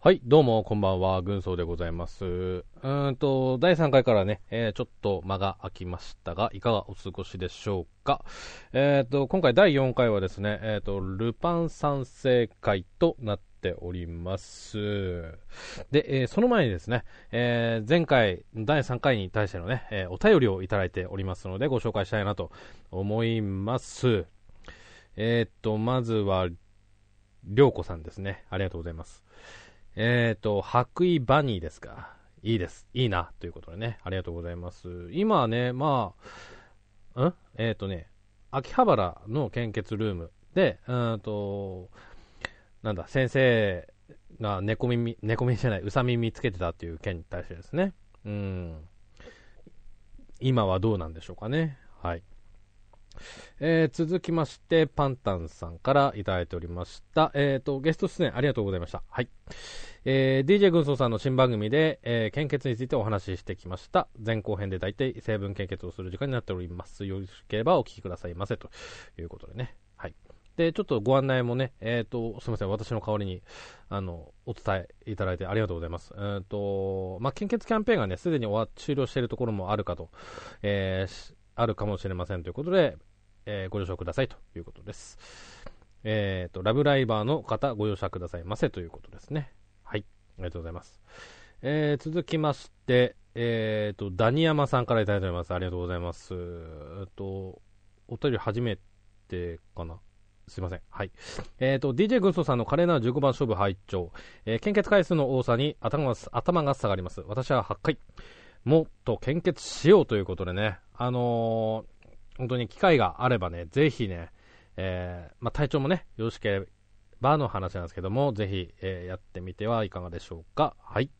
はい、どうも、こんばんは、軍曹でございます。うーんと、第3回からね、えーちょっと間が空きましたが、いかがお過ごしでしょうか。えっ、と、今回第4回はですね、えっ、と、ルパン三世会となっております。で、えその前にですね、えー前回、第3回に対してのね、えお便りをいただいておりますので、ご紹介したいなと思います。えっ、と、まずは、りょうこさんですね。ありがとうございます。えっ、と、白衣バニーですか。いいです。いいな。ということでね。ありがとうございます。今ね、まあ、ん？えっ、とね、秋葉原の献血ルームで、うんと、なんだ、先生が猫耳、猫耳じゃない、うさ耳つけてたっていう件に対してですね。うん。今はどうなんでしょうかね。はい。えー続きまして、パンタンさんからいただいておりました。えっ、と、ゲスト出演ありがとうございました。はい。えー DJ 軍曹さんの新番組で、えー献血についてお話ししてきました。前後編で大体成分献血をする時間になっております。よろしければお聞きくださいませ。ということでね。はい。で、ちょっとご案内もね、えっ、と、すみません。私の代わりに、あの、お伝えいただいてありがとうございます。えっ、と、まあ、献血キャンペーンがね、すでに終わ終了しているところもあるかと、えーあるかもしれませんということで、えーご了承くださいということです。えっ、と、ラブライバーの方、ご容赦くださいませということですね。はい。ありがとうございます。えー続きまして、えっ、と、ダニヤマさんからいただいております。ありがとうございます。えっと、お便り初めてかなすいません。はい。えっ、と、DJ 軍曹さんの華麗な15番勝負拝聴。えー献血回数の多さに頭が頭が下がります。私は8回。もっと献血しようということでね、あのー本当に機会があればね、ぜひね、えーまあ、体調もね、よろしければの話なんですけども、ぜひ、えーやってみてはいかがでしょうか。はい。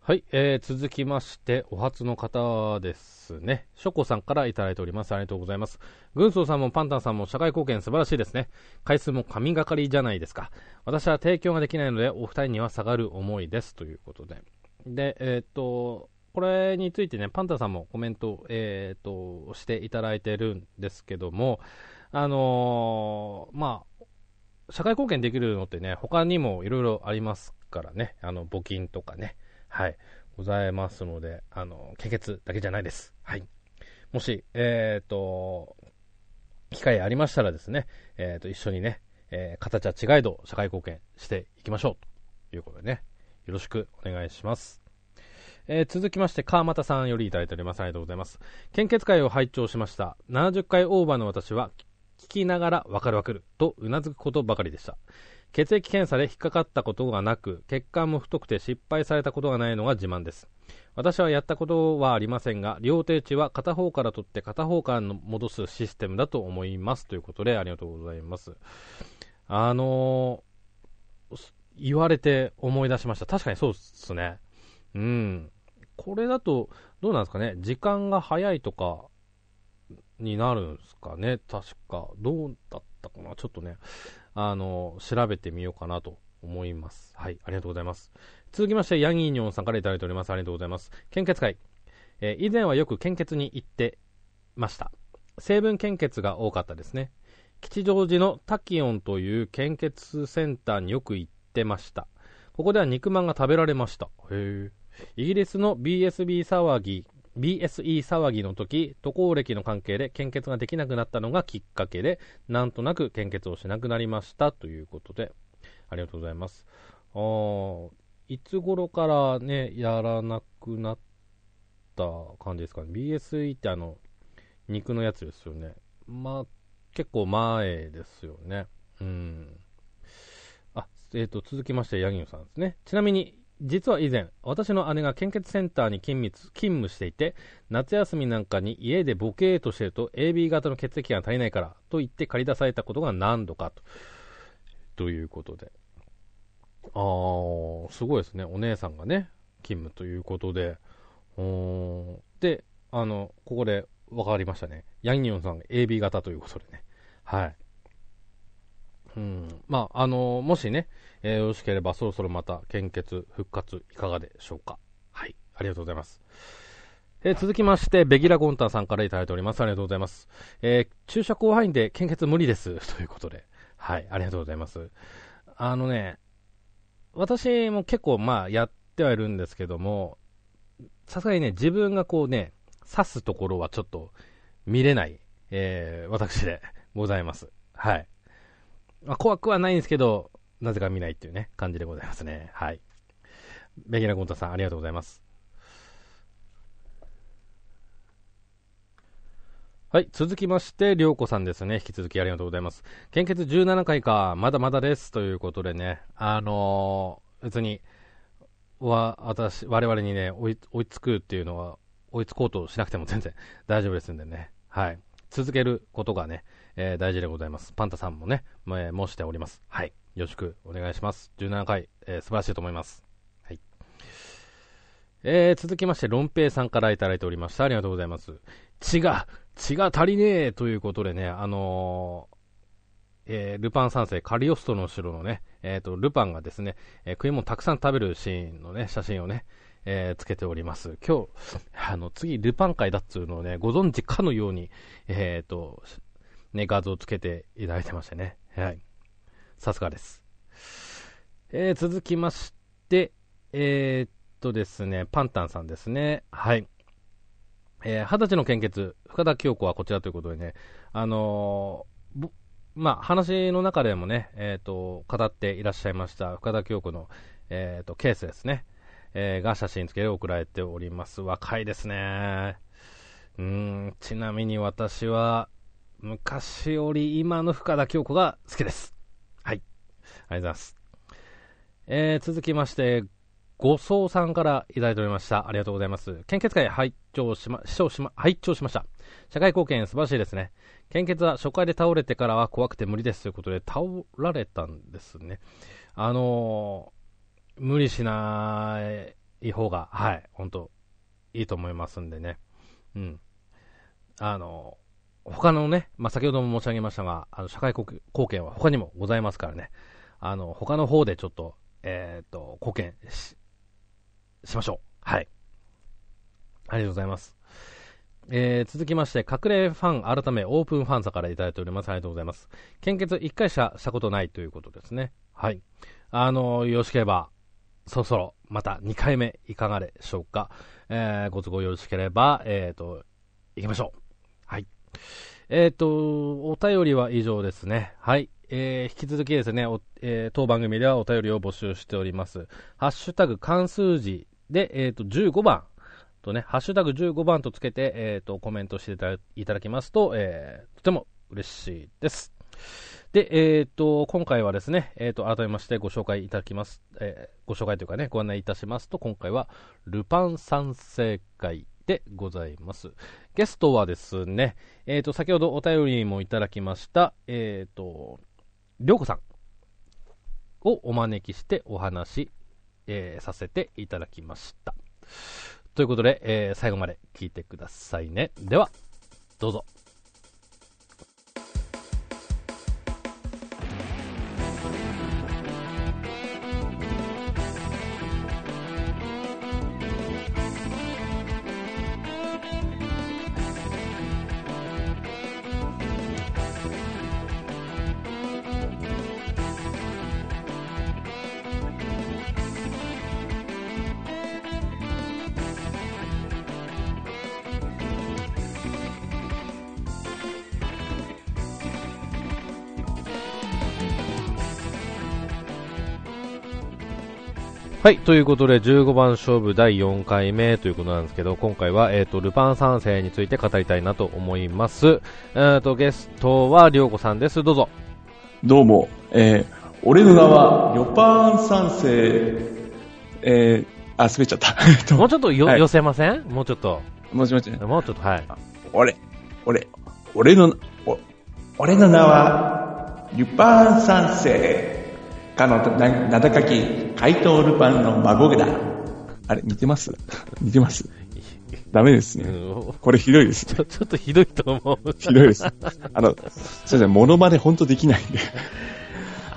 はい、えー続きまして、お初の方ですね。ショコさんからいただいております。ありがとうございます。軍曹さんもパンタンさんも社会貢献素晴らしいですね。回数も神がかりじゃないですか。私は提供ができないので、お二人には下がる思いです。ということで。で、えーっと、これについてね、パンタさんもコメント、えーと、していただいてるんですけども、あのーまあ、社会貢献できるのってね、他にもいろいろありますからね、あの、募金とかね、はい、ございますので、あの、献血だけじゃないです。はい。もし、えーっと、機会ありましたらですね、えーっと、一緒にね、えー形は違いど社会貢献していきましょうということでね、よろしくお願いします。えー続きまして、川又さんよりいただいております。ありがとうございます。献血会を拝聴しました。70回オーバーの私は、聞きながらわかるわかるとうなずくことばかりでした。血液検査で引っかかったことがなく、血管も太くて失敗されたことがないのが自慢です。私はやったことはありませんが、両手打ちは片方から取って片方から戻すシステムだと思います。ということで、ありがとうございます。あのー言われて思い出しました。確かにそうですね。うん。これだと、どうなんですかね？時間が早いとか、になるんですかね？確か。どうだったかな？ちょっとね、あの、調べてみようかなと思います。はい。ありがとうございます。続きまして、ヤギーニョンさんからいただいております。ありがとうございます。献血会。えー以前はよく献血に行ってました。成分献血が多かったですね。吉祥寺のタキオンという献血センターによく行ってました。ここでは肉まんが食べられました。へえ。イギリスの BSB 騒ぎ、BSE 騒ぎの時、渡航歴の関係で献血ができなくなったのがきっかけで、なんとなく献血をしなくなりましたということで、ありがとうございます。あいつ頃からね、やらなくなった感じですかね。BSE ってあの、肉のやつですよね。まあ、結構前ですよね。うん。あ、えっ、と、続きまして、ヤギノさんですね。ちなみに、実は以前、私の姉が献血センターに勤務勤務していて、夏休みなんかに家でボケーとしてると AB 型の血液が足りないからと言って借り出されたことが何度かと。ということで。あー、すごいですね。お姉さんがね、勤務ということで。で、あの、ここで分かりましたね。ヤンニョンさんが AB 型ということでね。はい。うん。まあ、あの、もしね、えーよろしければそろそろまた献血復活いかがでしょうか。はい。ありがとうございます。えー続きまして、ベギラ・ゴンターさんからいただいております。ありがとうございます。えー注射広範囲で献血無理です。ということで。はい。ありがとうございます。あのね、私も結構まあやってはいるんですけども、さすがにね、自分がこうね、刺すところはちょっと見れない、えー、私でございます。はい。まあ、怖くはないんですけど、なぜか見ないっていうね、感じでございますね。はい。ベギナゴンタさん、ありがとうございます。はい、続きまして、りょうこさんですね。引き続きありがとうございます。献血17回か、まだまだです。ということでね、あのー、別に、は、私、我々にね、追い、追いつくっていうのは、追いつこうとしなくても全然大丈夫ですんでね。はい。続けることがね、えー、大事でございます。パンタさんもね、えー、申しております。はい。よろしくお願いします。17回、えー、素晴らしいと思います。はい。えー、続きまして、ロンペイさんからいただいておりました。ありがとうございます。血が、血が足りねえということでね、あのー、えー、ルパン三世、カリオストの城のね、えっ、ー、と、ルパンがですね、えー、食い物たくさん食べるシーンのね、写真をね、えー、つけております。今日、あの、次、ルパン会だっつうのをね、ご存知かのように、えっ、ー、と、ね、画像をつけていただいてましてね。はい。さすがです。えー、続きまして、えー、っとですね、パンタンさんですね。はい。えー、二十歳の献血、深田恭子はこちらということでね、あのー、まあ、話の中でもね、えっ、と、語っていらっしゃいました深田恭子の、えっ、と、ケースですね、えが写真付けで送られております。若いですね。うん、ちなみに私は、昔より今の深田恭子が好きです。はい。ありがとうございます。えー、続きまして、ごそうさんからいただいておりました。ありがとうございます。献血会拝聴しま、視聴しま、拝聴しました。社会貢献素晴らしいですね。献血は初回で倒れてからは怖くて無理ですということで倒られたんですね。あのー、無理しない方が、はい、本当いいと思いますんでね。うん。あのー、他のね、まあ、先ほども申し上げましたが、あの、社会貢献は他にもございますからね。あの、他の方でちょっと、えっ、ー、と、貢献し、しましょう。はい。ありがとうございます。えー、続きまして、隠れファン改めオープンファンさからいただいております。ありがとうございます。献血1回しかしたことないということですね。はい。あの、よろしければ、そろそろまた2回目いかがでしょうか。えー、ご都合よろしければ、えっ、ー、と、行きましょう。はい。えっ、ー、と、お便りは以上ですね。はい。えー、引き続きですね、えー、当番組ではお便りを募集しております。ハッシュタグ関数字で、えっ、ー、と、15番とね、ハッシュタグ15番とつけて、えっ、と、コメントしていただきますと、えとても嬉しいです。で、えっ、と、今回はですね、えっ、と、改めましてご紹介いただきます、えご紹介というかね、ご案内いたしますと、今回は、ルパン三世会でございます。ゲストはですね、えっ、と、先ほどお便りもいただきました、えっ、と、りょうこさんをお招きしてお話、えー、させていただきました。ということで、え、最後まで聞いてくださいね。では、どうぞ。はい、ということで15番勝負第4回目ということなんですけど、今回は、えっ、ー、と、ルパン三世について語りたいなと思います。えっ、ー、と、ゲストはりょうこさんです。どうぞ。どうも、えー、俺の名は、ルパン三世、えー、あ、滑っちゃった。もうちょっとよ、はい、寄せません？もうちょっと。もうちょっと。もうちょっと、はい。俺、俺、俺の、お俺の名は、ルパン三世。かの名高き怪盗ルパンの孫だ。あれ、似てます？似てます？ダメですね。これひどいですね。ちょ ちょっとひどいと思う。ひどいです。あの、すいません、モノマネほんとできないんで。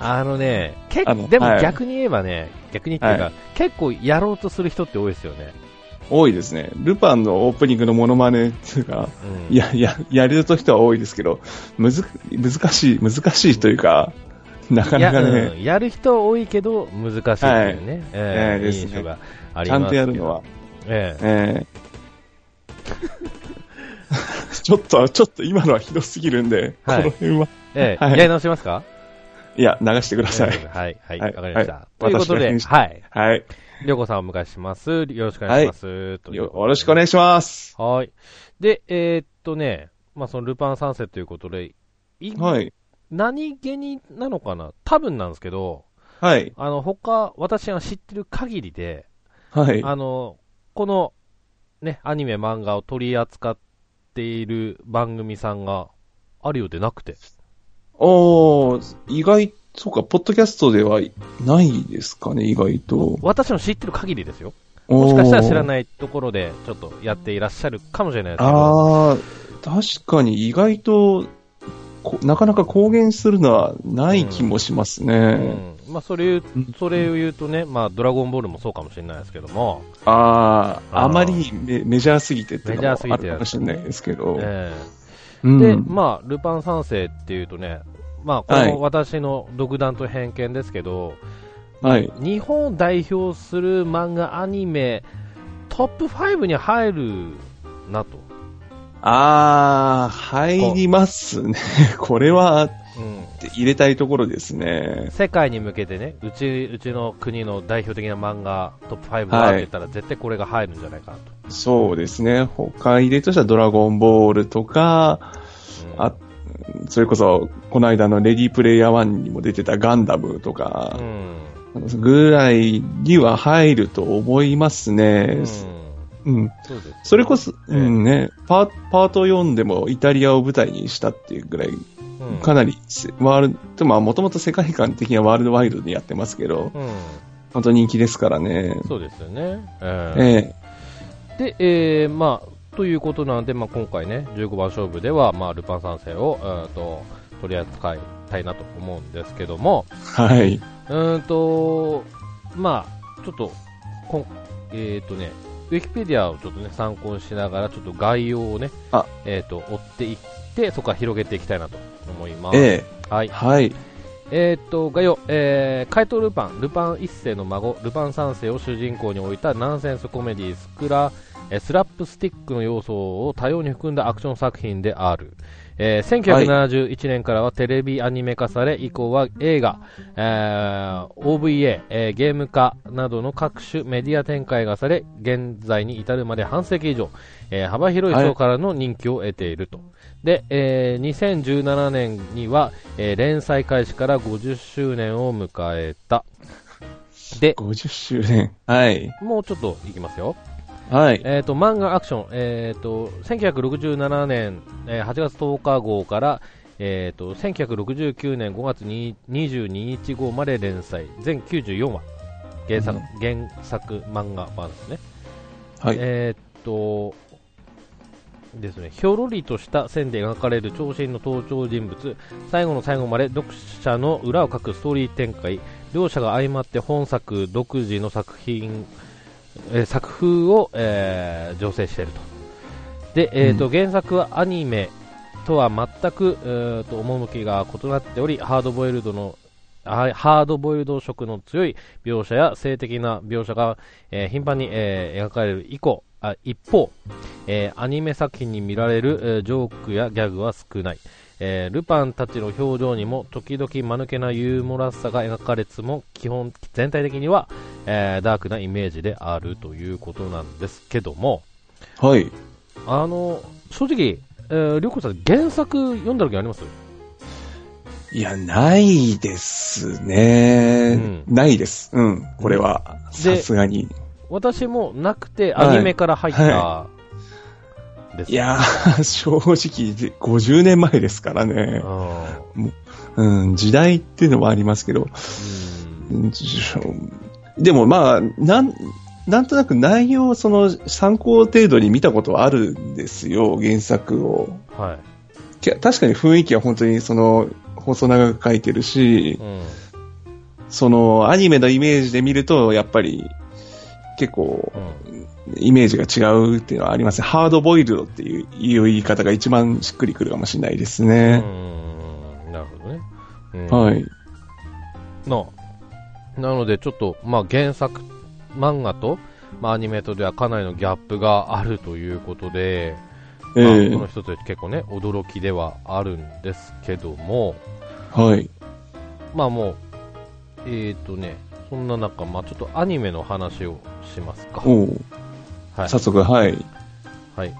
あのね、結構、でも逆に言えばね、はい、逆にっていうか、はい、結構やろうとする人って多いですよね。多いですね。ルパンのオープニングのモノマネっていうか、うん、や、や、やると人は多いですけど、むず、難しい、難しいというか、なかやなかね、うんやる人多いけど難しいっていうね、はいえええですね印象がありちゃんますけどとやるのは。ええええ ちょっと、ちょっと今のはひどすぎるんで、はいこの辺は、ええはいやり直しますか？いや、流してください。ええはい、はい、わはいかりました。はいということで、はい。はい。りょうこさんをお迎えします。よろしくお願いします。よろしくお願いします。はい。で、えーっとね、まあ、そのルパン三世ということで、いはい。何気になのかな？多分なんですけど、はい。あの、他、私が知ってる限りで、はい。あの、この、ね、アニメ、漫画を取り扱っている番組さんがあるようでなくて。おー、意外、そうか、ポッドキャストではないですかね、意外と。私の知ってる限りですよ。ももしかしたら知らい。ないところで、ちょっとやっていらっしゃるかもしれないですけど。あー、確かに意外と、こなかなか公言するのはない気もしますね。うん。まあ、それそれを言うとね、まあ、ドラゴンボールもそうかもしれないですけども、あー、あまりメメジャーすぎてっていうのあるかもしれないですけど。えうんえで、まあ、ルパン三世っていうとね、まあ、こはいの私の独断と偏見ですけど、はい。日本を代表する漫画、アニメ、トップ5に入るなと。あー、入りますね。これはうん。入れたいところですね。世界に向けてね、うち、うちの国の代表的な漫画、トップ5がって言ったら、絶対これが入るんじゃないかなと。そうですね。他入れとしてはドラゴンボールとか、うんあ、それこそ、この間のレディープレイヤー1にも出てたガンダムとかう、ん。ぐらいには入ると思いますね。うん。うん。そうです。それこそ、ええうんね、パパート4でもイタリアを舞台にしたっていうぐらい、うんかなりせ、ワールド、まあもともと世界観的にはワールドワイドでやってますけど、うん。本当人気ですからね。そうですよね。ええええで、えー、まあ、ということなんで、まあ、今回ね、15番勝負では、まあ、ルパン三世を、えー、と取り扱いたいなと思うんですけども、はい。うーんと、まあ、ちょっと、こんえっ、とね、ウィキペディアをちょっとね、参考にしながら、ちょっと概要をね、あえっ、と、追っていって、そこから広げていきたいなと思います。えはいえ。はい。えーっと、概要、えー、怪盗ルパン、ルパン一世の孫、ルパン三世を主人公に置いたナンセンスコメディスクラ、えースラップスティックの要素を多様に含んだアクション作品である。えー1971年からはテレビアニメ化され、以降は映画、えー OVA、えーゲーム化などの各種メディア展開がされ、現在に至るまで半世紀以上、えー幅広い層からの人気を得ていると。で、えー2017年には、えー連載開始から50周年を迎えた。で、50周年。はい。もうちょっといきますよ。はい。えっ、と、漫画アクション、えっ、と、1967年、えー8月10日号から、えっ、と、1969年5月に22日号まで連載、全94話。原作、うん原作漫画版ですね。はい。えーっと、ですね、ひょろりとした線で描かれる長身の登場人物、最後の最後まで読者の裏を書くストーリー展開、両者が相まって本作独自の作品、えー作風を、えー醸成していると。で、えーっと、原作はアニメとは全く、えーっと、趣が異なっており、ハードボイルドのあハードボイルド色の強い描写や性的な描写が、えー頻繁に、えー描かれる以降あ一方、えーアニメ作品に見られる、えージョークやギャグは少ない、えールパンたちの表情にも時々間抜けなユーモラスさが描かれつつも基本全体的には、えーダークなイメージであるということなんですけどもはい。あの正直、えー、りょうこさん原作読んだ時あります？いや、ないですね、うんないです。うん。これは、でさすがに。私もなくてアニメから入った、はですいやー、正直、で50年前ですからね。うん、時代っていうのもありますけど。でもまあ、なん、なんとなく内容、その、参考程度に見たことはあるんですよ、原作を。はい確かに雰囲気は本当にその、細長く書いてるし、うんその、アニメのイメージで見ると、やっぱり、結構う、んイメージが違うっていうのはありますね。ハードボイルドっていう言い方が一番しっくりくるかもしれないですうね。んなるほどね。うんはい。の、なのでちょっと、まあ原作漫画と、まあアニメとではかなりのギャップがあるということで、まあ、ええこの一つで結構ね、驚きではあるんですけども、はい。まあもう、えーとね、そんな中、まあちょっとアニメの話をしますか。はい。早速、はい。はい。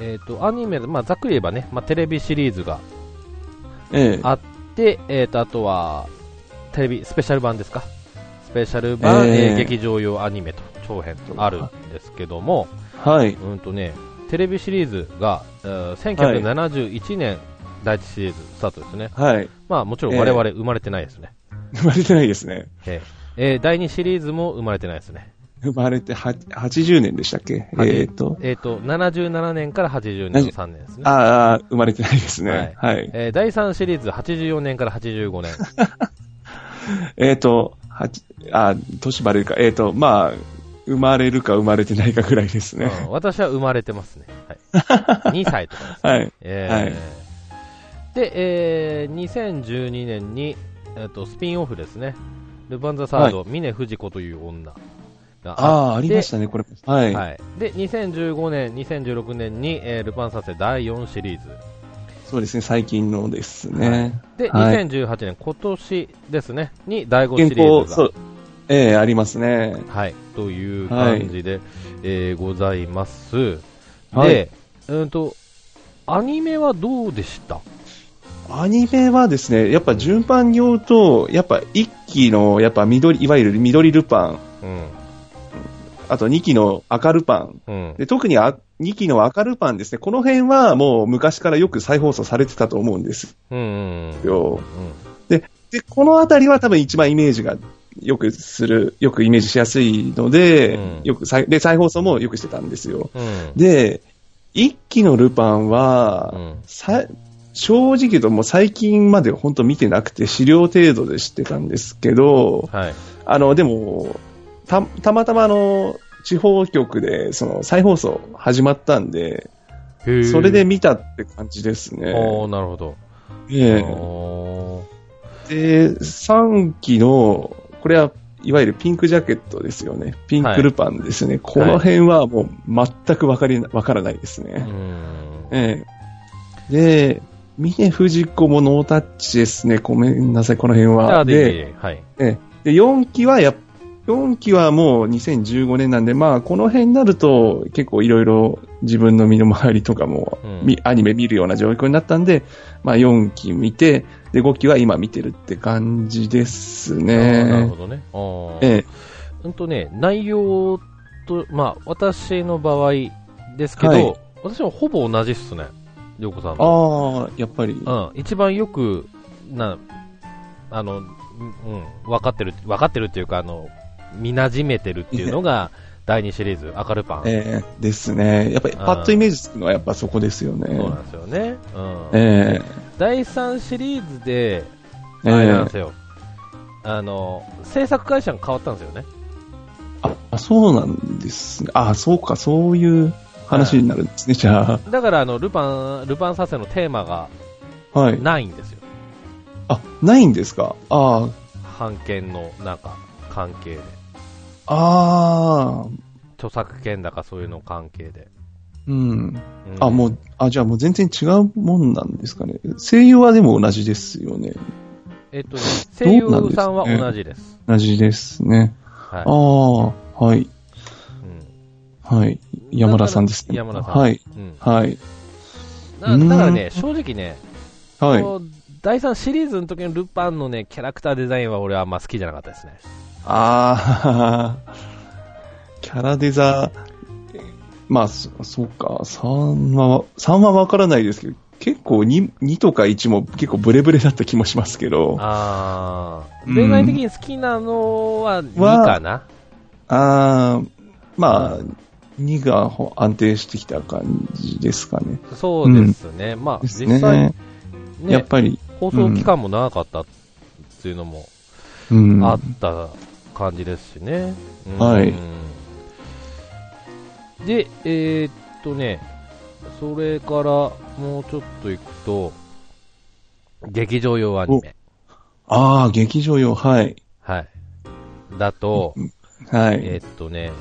えーと、アニメ、まあざっくり言えばね、まあテレビシリーズがええあって、えーと、あとは、テレビ、スペシャル版ですか？スペシャル版、えーえー劇場用アニメと長編とあるんですけども、はい。うんとね、テレビシリーズが、えー1971年、第一シリーズスタートですね。はい。まあもちろん我々生まれてないですね。生まれてないですね。えーえー第2シリーズも生まれてないですね。生まれては80年でしたっけ？はいえっ、と、えっ、と、77年から80年の3年ですね。ああ、生まれてないですね。はい。えー第3シリーズ84年から85年。えっ、と、はちあ、年バレるか。えっ、と、まあ、生まれるか生まれてないかぐらいですね。うん私は生まれてますね。はい、2歳とかです。はい。えーはいで、えー2012年に、えーとスピンオフですね。ルパンザサード、峰不二子という女がああ、ありましたね、これ。はい。はい。で、2015年、2016年に、えールパン三世第4シリーズ。そうですね、最近のですね。で、はい2018年、今年ですね、に第5原シリー稿、ズが。そう。ええありますね。はい。という感じで、えーございます。はいで、うんと、アニメはどうでした？アニメはですね、やっぱ順番に言うと、やっぱ1期の、やっぱ緑、いわゆる緑ルパン、うん。あと2期の赤ルパン。うん。で特にあ2期の赤ルパンですね、この辺はもう昔からよく再放送されてたと思うんですうん。うん。よ。で、このあたりは多分一番イメージがよくする、よくイメージしやすいので、うんよく再、で、再放送もよくしてたんですよ。うん。で、1期のルパンは、うんさ正直言うともう最近まで本当見てなくて資料程度で知ってたんですけど、はい。あの、でも、た、たまたまあの、地方局でその再放送始まったんで、それで、見たって感じですね。おー、なるほど。えおーえで、3期の、これはいわゆるピンクジャケットですよね。ピンクルパンですね。この辺はもう全くわかりからないですね。うん。ええで、峰不二子もノータッチですね。ごめんなさい、この辺は。あ、で、はい。ええで4期はやっ4期はもう2015年なんで、まあ、この辺になると、結構いろいろ自分の身の回りとかも、うんみアニメ見るような状況になったんで、まあ、4期見て、で、5期は今見てるって感じですあーなるほね。どね。ええうんとね、内容と、まあ、私の場合ですけど、はい私もほぼ同じっすね。りょうこさんと。ああ、やっぱり。うん。一番よく、な、あの、うん、分かってる、分かってるっていうか、あの、見馴染めてるっていうのが、第2シリーズ、赤ルパン。ええですね。やっぱりパッとイメージつくのはやっぱそこですよね。そうなんですよね。うん。え第3シリーズで、えあれなんえですよ。あの、制作会社が変わったんですよね。ああ、そうなんですね。あ、そうか、そういう話になるんですね、じゃだから、あの、ルパン、ルパン三世のテーマがあ。はい。ないんですよ。あ、ないんですか？あ版権の、なんか、関係で。あ、ああ、著作権だかそういうの関係で。うん。うんあ、もう、あ、じゃあもう全然違うもんなんですかね。声優はでも同じですよね。えっとね、声優さんは同じです。同じですね。はいあ。あ、はい。うんはい。山田さんですね。山田さん。はい。うんはい。だだからね、正直ね、はい。第3シリーズの時のルパンのね、キャラクターデザインは俺はあんま好きじゃなかったですね。ああ、キャラデザ、まあ、そそうか、3は、三はわからないですけど、結構 2, 2とか1も結構ブレブレだった気もしますけど、ああデザイン的に好きなのは2はかな。あー、まあう、2がほ安定してきた感じですかね。そうですね。まあ、です実際ね。ね、やっぱり、放送期間も長かったっていうのもうん。あった感じですしね。うんはいで、えーっとね、それからもうちょっと行くと、劇場用アニメ。ああ、劇場用、はい。はい。だと、はい。えーっとね、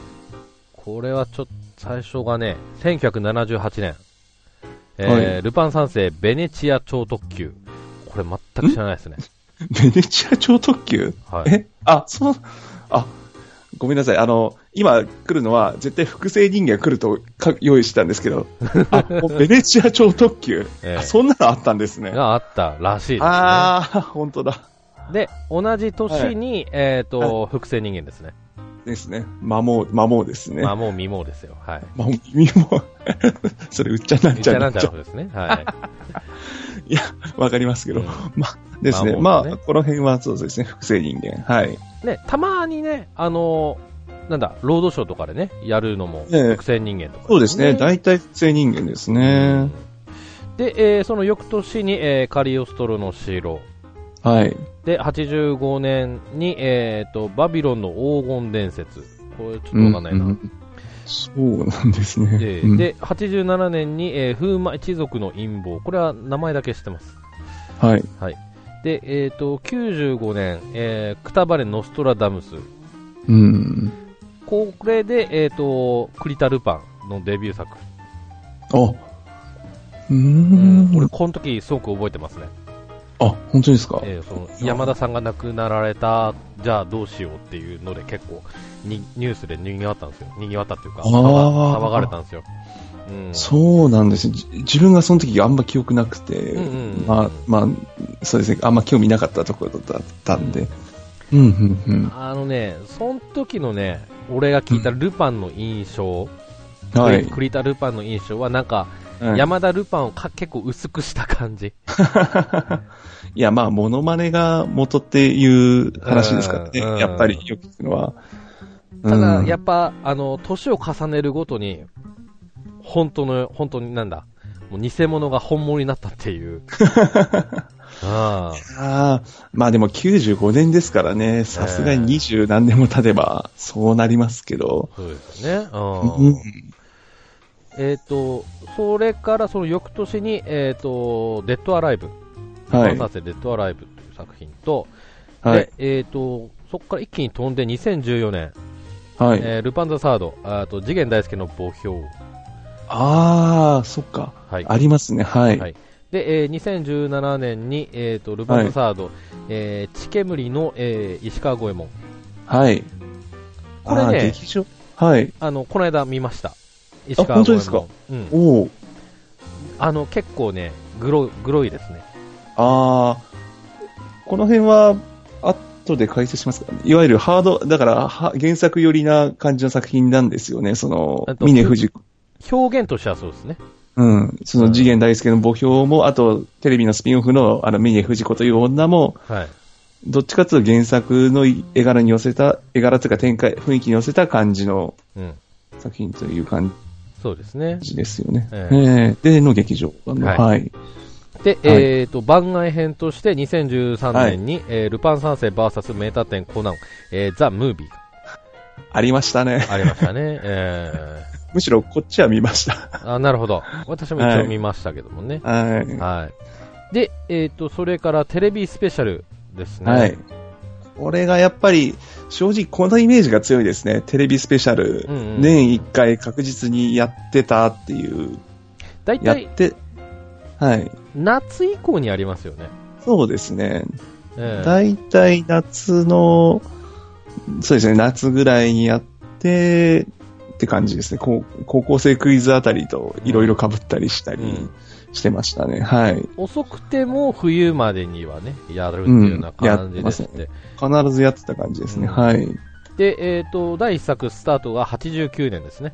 これはちょっと、最初がね、1978年。えーはルパン三世ベネチア超特急。これ全く知らないですね。ベネチア超特急？はい。え？あ、そう、あ、ごめんなさい。あの、今来るのは、絶対複製人間が来るとか用意してたんですけど、あ、ベネチア超特急、ええあ、そんなのあったんですね。があったらしいですね。ああ、本当だ。で、同じ年に、えーっと、複製人間ですね。ですね。マモー、マモーですね。まあもう見もうですよ。はい。まあ、耳も、それ、うっちゃなんちゃちゃなんちゃなんちゃうですね。はい。いや、わかりますけど。うんまあ、ですね。まあもうねまあ、この辺はそうですね、複製人間。はい。ね、たまにね、あのーなんだ、ロードショーとかでね、やるのも、ええ複製人間とか、そうですね。大体複製人間ですね。で、えーその翌年に、えーカリオストロの城。はい。で、85年に、えーと、バビロンの黄金伝説。これちょっとわかんないな。ううそうなんですね。でうんで、87年に、えー風魔一族の陰謀。これは名前だけ知ってます。はい。で、えっ、と、95年、えーくたばれノストラダムス。うん。これで、えっ、と、クリタ・ルパンのデビュー作。あ、うーん。俺、この時すごく覚えてますね。あ、本当ですか？えーその山田さんが亡くなられた、じゃあどうしようっていうので結構にニュースで賑わったんですよ。賑わったっていうか、騒騒がれたんですよ。うん、そうなんですじ自分がその時あんま記憶なくて、うんうんうんまあ、まあ、そうですね。あんま興味なかったところだったんで。うん、うん、うん。あのね、その時のね、俺が聞いたルパンの印象、はい。クリタ・ルパンの印象はなんか、はい山田ルパンをか結構薄くした感じ。いや、まあ、モノマネが元っていう話ですからね。うんやっぱりよく聞くのは。ただ、うんやっぱ、あの、年を重ねるごとに、本当の、本当になんだ、もう偽物が本物になったっていう。ああまあでも95年ですからね、さすがに二十何年も経てば、そうなりますけど。そうですね。うんえっ、と、それからその翌年に、えっ、と、デッドアライブ。はいルパン三世デッドアライブという作品と、はいで、。えっ、と、そこから一気に飛んで2014年、はい。えールパンザサード、あと次元大介の墓標。ああ、そっか。はい。ありますね。はい。はいで、えー2017年に、えっ、と、ルパンザサード、えー、血煙の、えー石川五右衛門。はい。これねはい。あの、この間見ました。石本当ですか？うん。おお。あの、結構ね、グロ、グロいですね。ああ、この辺は、後で解説しますか、いわゆるハード、だから、は原作寄りな感じの作品なんですよね。その峰不二子。表現としてはそうですね。うん。その次元大介の墓標も、あと、テレビのスピンオフの、あの、峰不二子という女も、はい。どっちかというと原作の絵柄に寄せた、絵柄というか展開、雰囲気に寄せた感じのうん。作品という感そうですね。じですよね。えええで、の劇場の、はいはい。で、えっ、と、番外編として2013年に、えールパン三世 VS 名探偵コナン、えーザ・ムービーありましたね。ありましたね。えむしろこっちは見ました。ー、あ、なるほど。私も一応見ましたけどもね。はい。はい。で、えっ、と、それからテレビスペシャルですね。はい。これがやっぱり、正直このイメージが強いですね。テレビスペシャル。うんうん年一回確実にやってたっていう。大体、やって、はい。夏以降にありますよね。そうですね。えー大体夏の、そうですね、夏ぐらいにやって、って感じですね。高校生クイズあたりといろいろ被ったりしたりうんしてましたね。はい。遅くても冬までにはね、やるっていうような感じですすって。必ずやってた感じですね。うんはい。で、えっ、と、第1作スタートが89年ですね。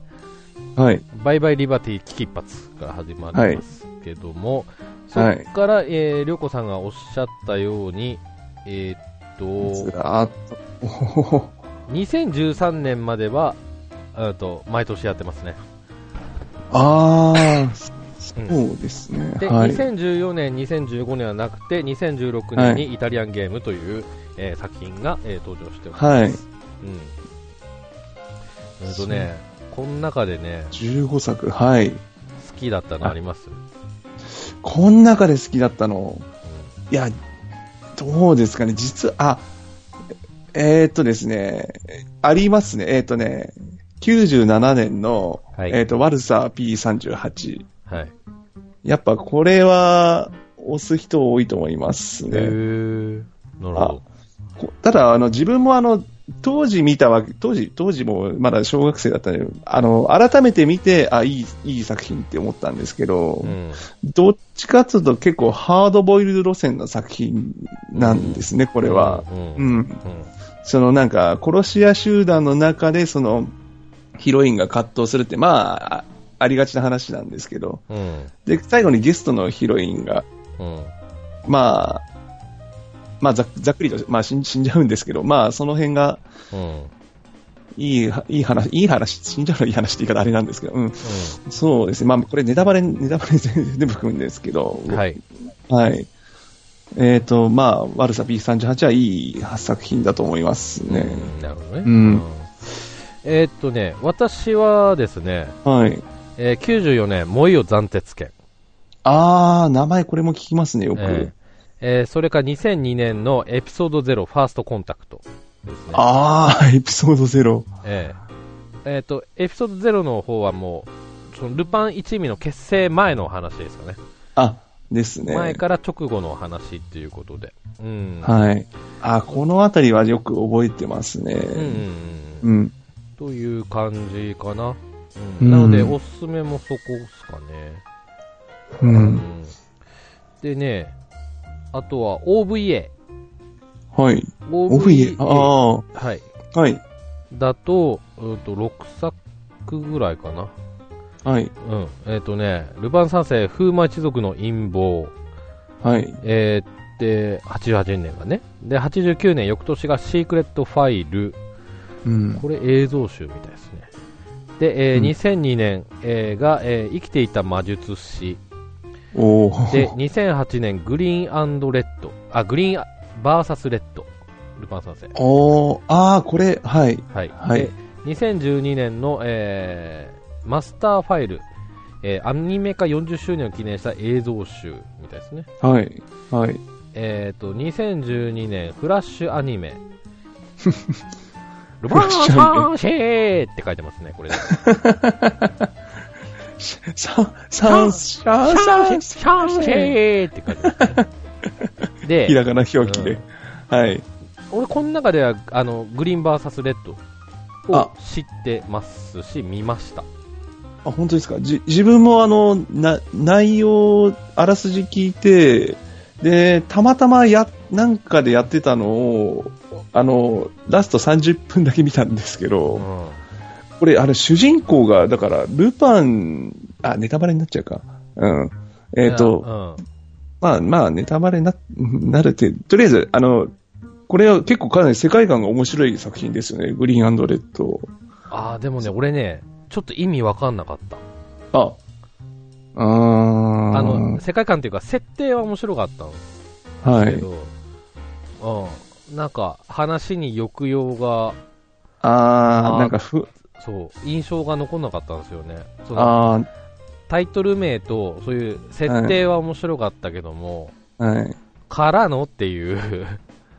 はい。バイバイリバティ危機一髪から始まりますけども、はいそこから、えー、りょうこさんがおっしゃったように、えーっと、ずらーっと。おほほ2013年までは、えーっと、毎年やってますね。あー、うんそうですね。で、はい。2014年、2015年はなくて、2016年にイタリアンゲームという、えー作品が、えー登場しております。はい。うん。えっとね、この中でね、15作。はい。好きだったのあります？この中で好きだったの、いや、どうですかね、実は、あ、えー、っとですね、ありますね、えー、っとね、97年の、はいえーっと、ワルサー P38。はい。やっぱこれは、押す人多いと思いますへね。ー。なるほど。こただ、あの、自分もあの、当時見たわけ、当時、当時もまだ小学生だったので、あの、改めて見て、あ、いい、いい作品って思ったんですけど、うん。どっちかっていうと結構ハードボイルド路線の作品なんですね、これは。うん。ううん。ん。そのなんか、殺し屋集団の中で、その、ヒロインが葛藤するって、まあ、あありがちな話なんですけど、うん。で、最後にゲストのヒロインが、うん。まあ、まあざ、ざっくりと、まあ死ん死んじゃうんですけど、まあ、その辺が、うん。いい、いい話、いい話、死んじゃうのいい話って言い方あれなんですけど、うん。そうですね。まあ、これネタバレ、ネタバレ全部含むんですけど、うん。はい。はい。えっ、と、まあ、悪さ B38 はいい作品だと思いますね。うんなるほどね。うんえーっとね、私はですね、はい。えー94年、燃えよ斬鉄剣。あー、名前これも聞きますね、よく。えーえーそれから2002年のエピソード0、ファーストコンタクトですね。あー、エピソード0。えーえーっと、エピソード0の方はもう、そのルパン一味の結成前の話ですかね。あ、ですね。前から直後の話っていうことで。うん。はい。あ、このあたりはよく覚えてますね。うんうんうん。うん。という感じかな。ううんん、なので、おすすめもそこですかね。う。うんでね、あとは OVA。はい。オフィエ、あはい。ー、はい。だと、うんと、6作ぐらいかな。はい。うん。えっ、とね、ルパン三世、風魔一族の陰謀。はい。えー、で、88年がね。で、89年、翌年がシークレットファイル。うん。これ映像集みたいですね。で、えーうん2002年、えーが、えー生きていた魔術師。おー。で、2008年、グリーンレッド。あ、グリーンバーサスレッド。ルパン三世。おー、あー、これ、はい。はい。はいで、2012年の、えーマスターファイル。えーアニメ化40周年を記念した映像集みたいですね。はい。はい。えっ、と、2012年、フラッシュアニメ。ルフラッシュアニメパンシェーって書いてますね、これで。さ、さん、シャーシャーシャンシェーって書いてます、ね。ひ、らがな表記で。はい。俺この中では、あの、グリーンバーサスレッドを知ってますし、見ました。あ、本当ですかじ、自分もあの、な、内容、あらすじ聞いて、で、たまたまや、なんかでやってたのを、あの、ラスト30分だけ見たんですけうど、ん。これ、あれ、主人公が、だから、ルパン、あ、ネタバレになっちゃうか。うん。えっ、と、うん、まあ、まあ、ネタバレな、なるって、とりあえず、あの、これは結構かなり世界観が面白い作品ですよね。グリーンレッド。ああ、でもね、俺ね、ちょっと意味わかんなかった。あ、あーあの、世界観っていうか、設定は面白かったんですはい。けど、うん。なんか、話に抑揚が、あー、あーなんかふ、そう、印象が残んなかったんですよね。そのあタイトル名と、そういう設定は面白かったけども、ー、はい。からのっていう、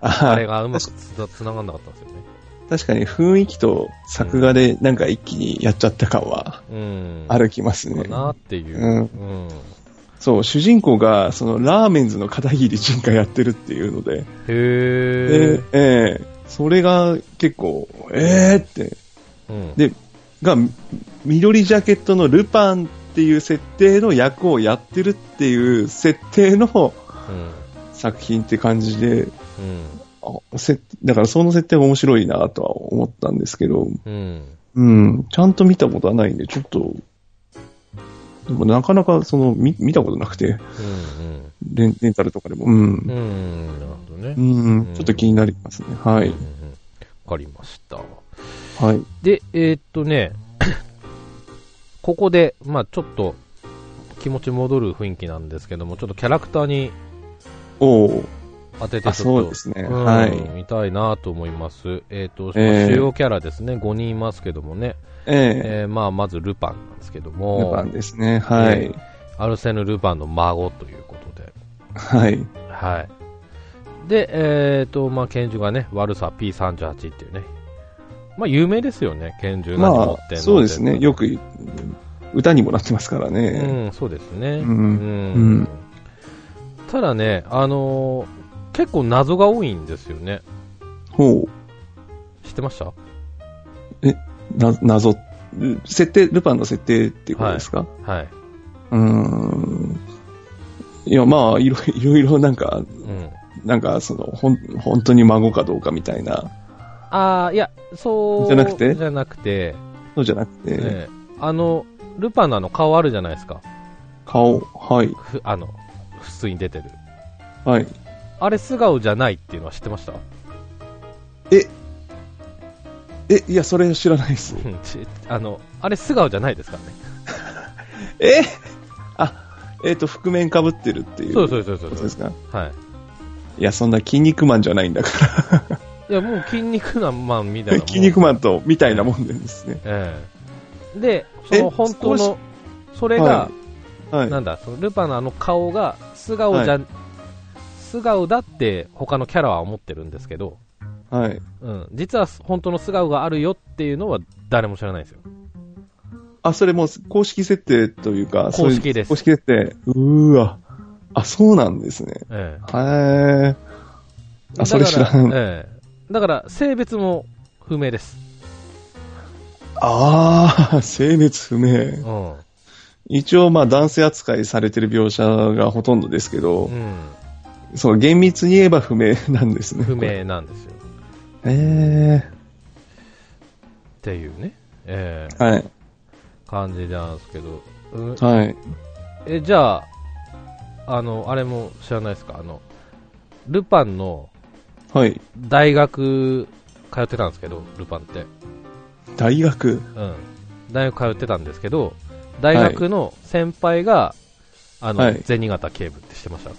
ああれがうまくつつながんなかったんですよね。確かに雰囲気と作画でなんか一気にやっちゃった感はうん。歩きますねか。なっていう。うんうん。そう、主人公がそのラーメンズの片桐仁がやってるっていうので、へ。ええそれが結構、えーって、うん。で、が、緑ジャケットのルパンっていう設定の役をやってるっていう設定のうん。作品って感じで、うん。あせだからその設定が面白いなとは思ったんですけど、うん。うん、ちゃんと見たことはないんで、ちょっと、なかなかその見見たことなくて、うん。レンレンタルとかでも、うん、うん。うん。なるほどねう。ん、ちょっと気になりますね。はいわかりました。はい。で、えーっとね、ここで、まあちょっと気持ち戻る雰囲気なんですけども、ちょっとキャラクターに当ててあ、ちょっとそうですね。うんはい。見たいなと思います。えーっと、えー主要キャラですね、5人いますけどもね、えええーまあまずルパンなんですけどルもパン、ですね。はい。えアルセヌ・ルパンの孫ということで、はい。はい。で、えっ、と、まあ、拳銃がね、悪さ P38 っていうね。まあ、有名ですよね、拳銃何持まってんのあ、そうですね。よく。く、歌にもなってますからうね。ん、そうですね。うんうんただね、あのー結構謎が多いんですよね。ほ知ってました？う。な、謎。設定、ルパンの設定っていうことですか、はい。うーん。いや、まあ、いろいろいろなんか、うん。なんか、その、ほん、本当に孫かどうかみたいな、ああ、いや、そう。じゃなくて？じゃなくて、そうじゃなくて、ええあの、ルパンのあの顔あるじゃないですか。顔、はい、ふあの、普通に出てる。はい。あれ素顔じゃないっていうのは知ってました？え、え、いや、それ知らないです。あの、あれ素顔じゃないですからね。え？あ、えっ、と、覆面被ってるっていう。そうそうそうそうそうですか？はい。いや、そんな筋肉マンじゃないんだから。いや、もう筋肉なマンみたいな。筋肉マンと、みたいなもんでですね。ええで、そえの本当の、それが、はい。なんだ、そのルパンのあの顔が素顔じゃ、は素顔だって他のキャラは思ってるんですけど、はい。うん、実は本当の素顔があるよっていうのは誰も知らないんですよ。あ、それもう公式設定というか、公式です公式設定。うーわ。あ、そうなんですね。ええへー。あ、それ知らん。だからええだから、性別も不明です。あー、性別不明。うん。一応、まあ、男性扱いされてる描写がほとんどですけど、うん。そう、厳密に言えば不明なんですね。不明なんですよ。へっていうね。ええー。はい。感じなんですけど。うんはい。え、じゃあ、あの、あれも知らないですか？あの、ルパンのはい。大学通ってたんですけど、ルパンって。大学？うん。大学通ってたんですけど、大学の先輩が、あの、はい銭形警部って知ってました？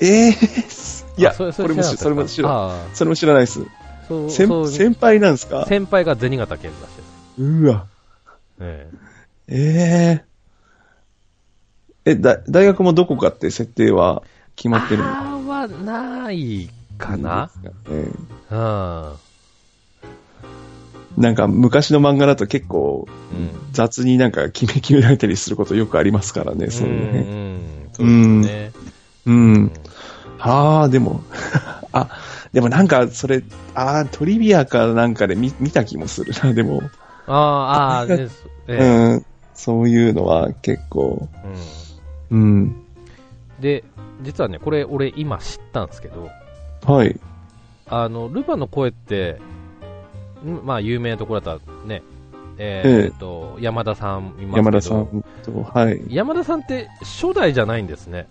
えー。いや、あそれこれも知それも知らない。あそれも知らないです。あそう先そう先輩なんですか？先輩が銭形警部らしいです。うわ。ええええ、だ、大学もどこかって設定は決えまってるんですあーはないかなええうん。なんか昔の漫画だと結構うん。雑になんか決め決められたりすることよくありますからね、そういうね。うんうん。そうですね。うん。ああ、でも、あ、でもなんかそれ、ああ、トリビアかなんかで見見た気もするな、でも。ああ、ああ、です。ええうん。そういうのは結構、うんうん。で、実はね、これ俺今知ったんですけど、はい。あの、ルパンの声って、んまあ有名なところだったらね、えーっと、山田さんいますけど、山田さんと、はい。山田さんって初代じゃないんですね。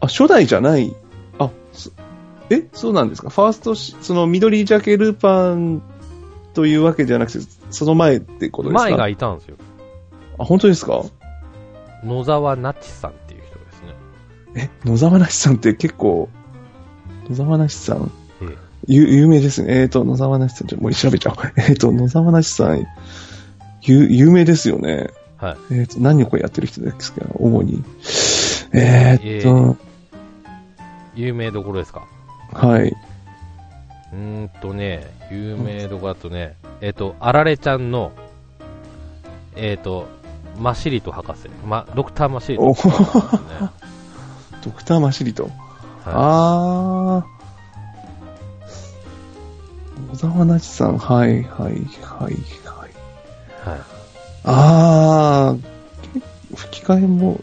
あ、初代じゃない。あ、そえそうなんですか？ファーストし、その緑ジャケルパンというわけじゃなくて、その前ってことですか？前がいたんですよ。あ、本当ですか？野沢那智さんっていう人ですね。え、野沢なしさんって結構、野沢なしさん、ええゆ有名ですね。えっ、と、野沢なしさん、ちょ、もう調べちゃおう。えっ、と、野沢なしさん、ゆ、有名ですよね。はい。えっ、と、何をこうやってる人ですか？主に。えっ、と、有名どころですか？はい。うーんとね、有名どころだとね、えーっと、あられちゃんの、えーっと、マシリト博士、ま、ドクターマシリトね。ドクターマシリト。はあー。野沢なしさん、はい、はい、はい、はい。い。はい。あー、吹き替えも、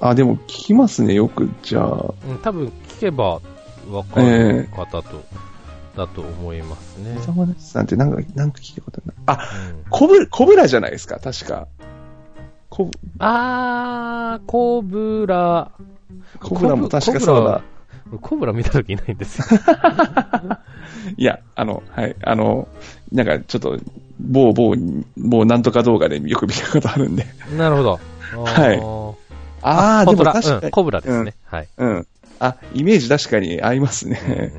あ、でも聞きますね、よく、じゃあ。うん、多分聞けばわかる方と、だと思いますね。野沢なしさんってなんか、なんか聞いたことない。あ、うんコブ、コブラじゃないですか、確か。コブ、あー、コブラ、コブラも確かそうだ。俺コブラ見たときいないんですよ。いや、あの、はい、あの、なんかちょっと、某、某、某なんとか動画でよく見たことあるんで。なるほど。はいい。あー、でも確かにうん、。コブラですね。はい。うん。あ、イメージ確かに合いますうんね。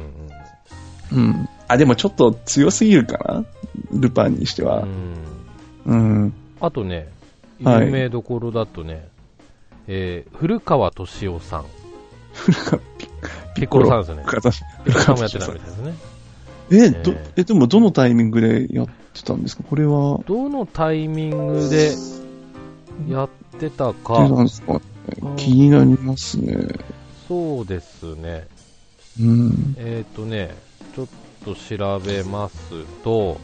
うんうん。あ、でもちょっと強すぎるかな？ルパンにしては。うん。あとね、はい有名どころだとね、えー古川敏夫さん。古川ピピッコロさんですよね。ピッコロさんもやってたみたいですね。え、どえー、え、でもどのタイミングでやってたんですか？これは、どのタイミングでやってたかか？うん気になりますね。そうですね。うん。えっ、とね、ちょっと調べますと、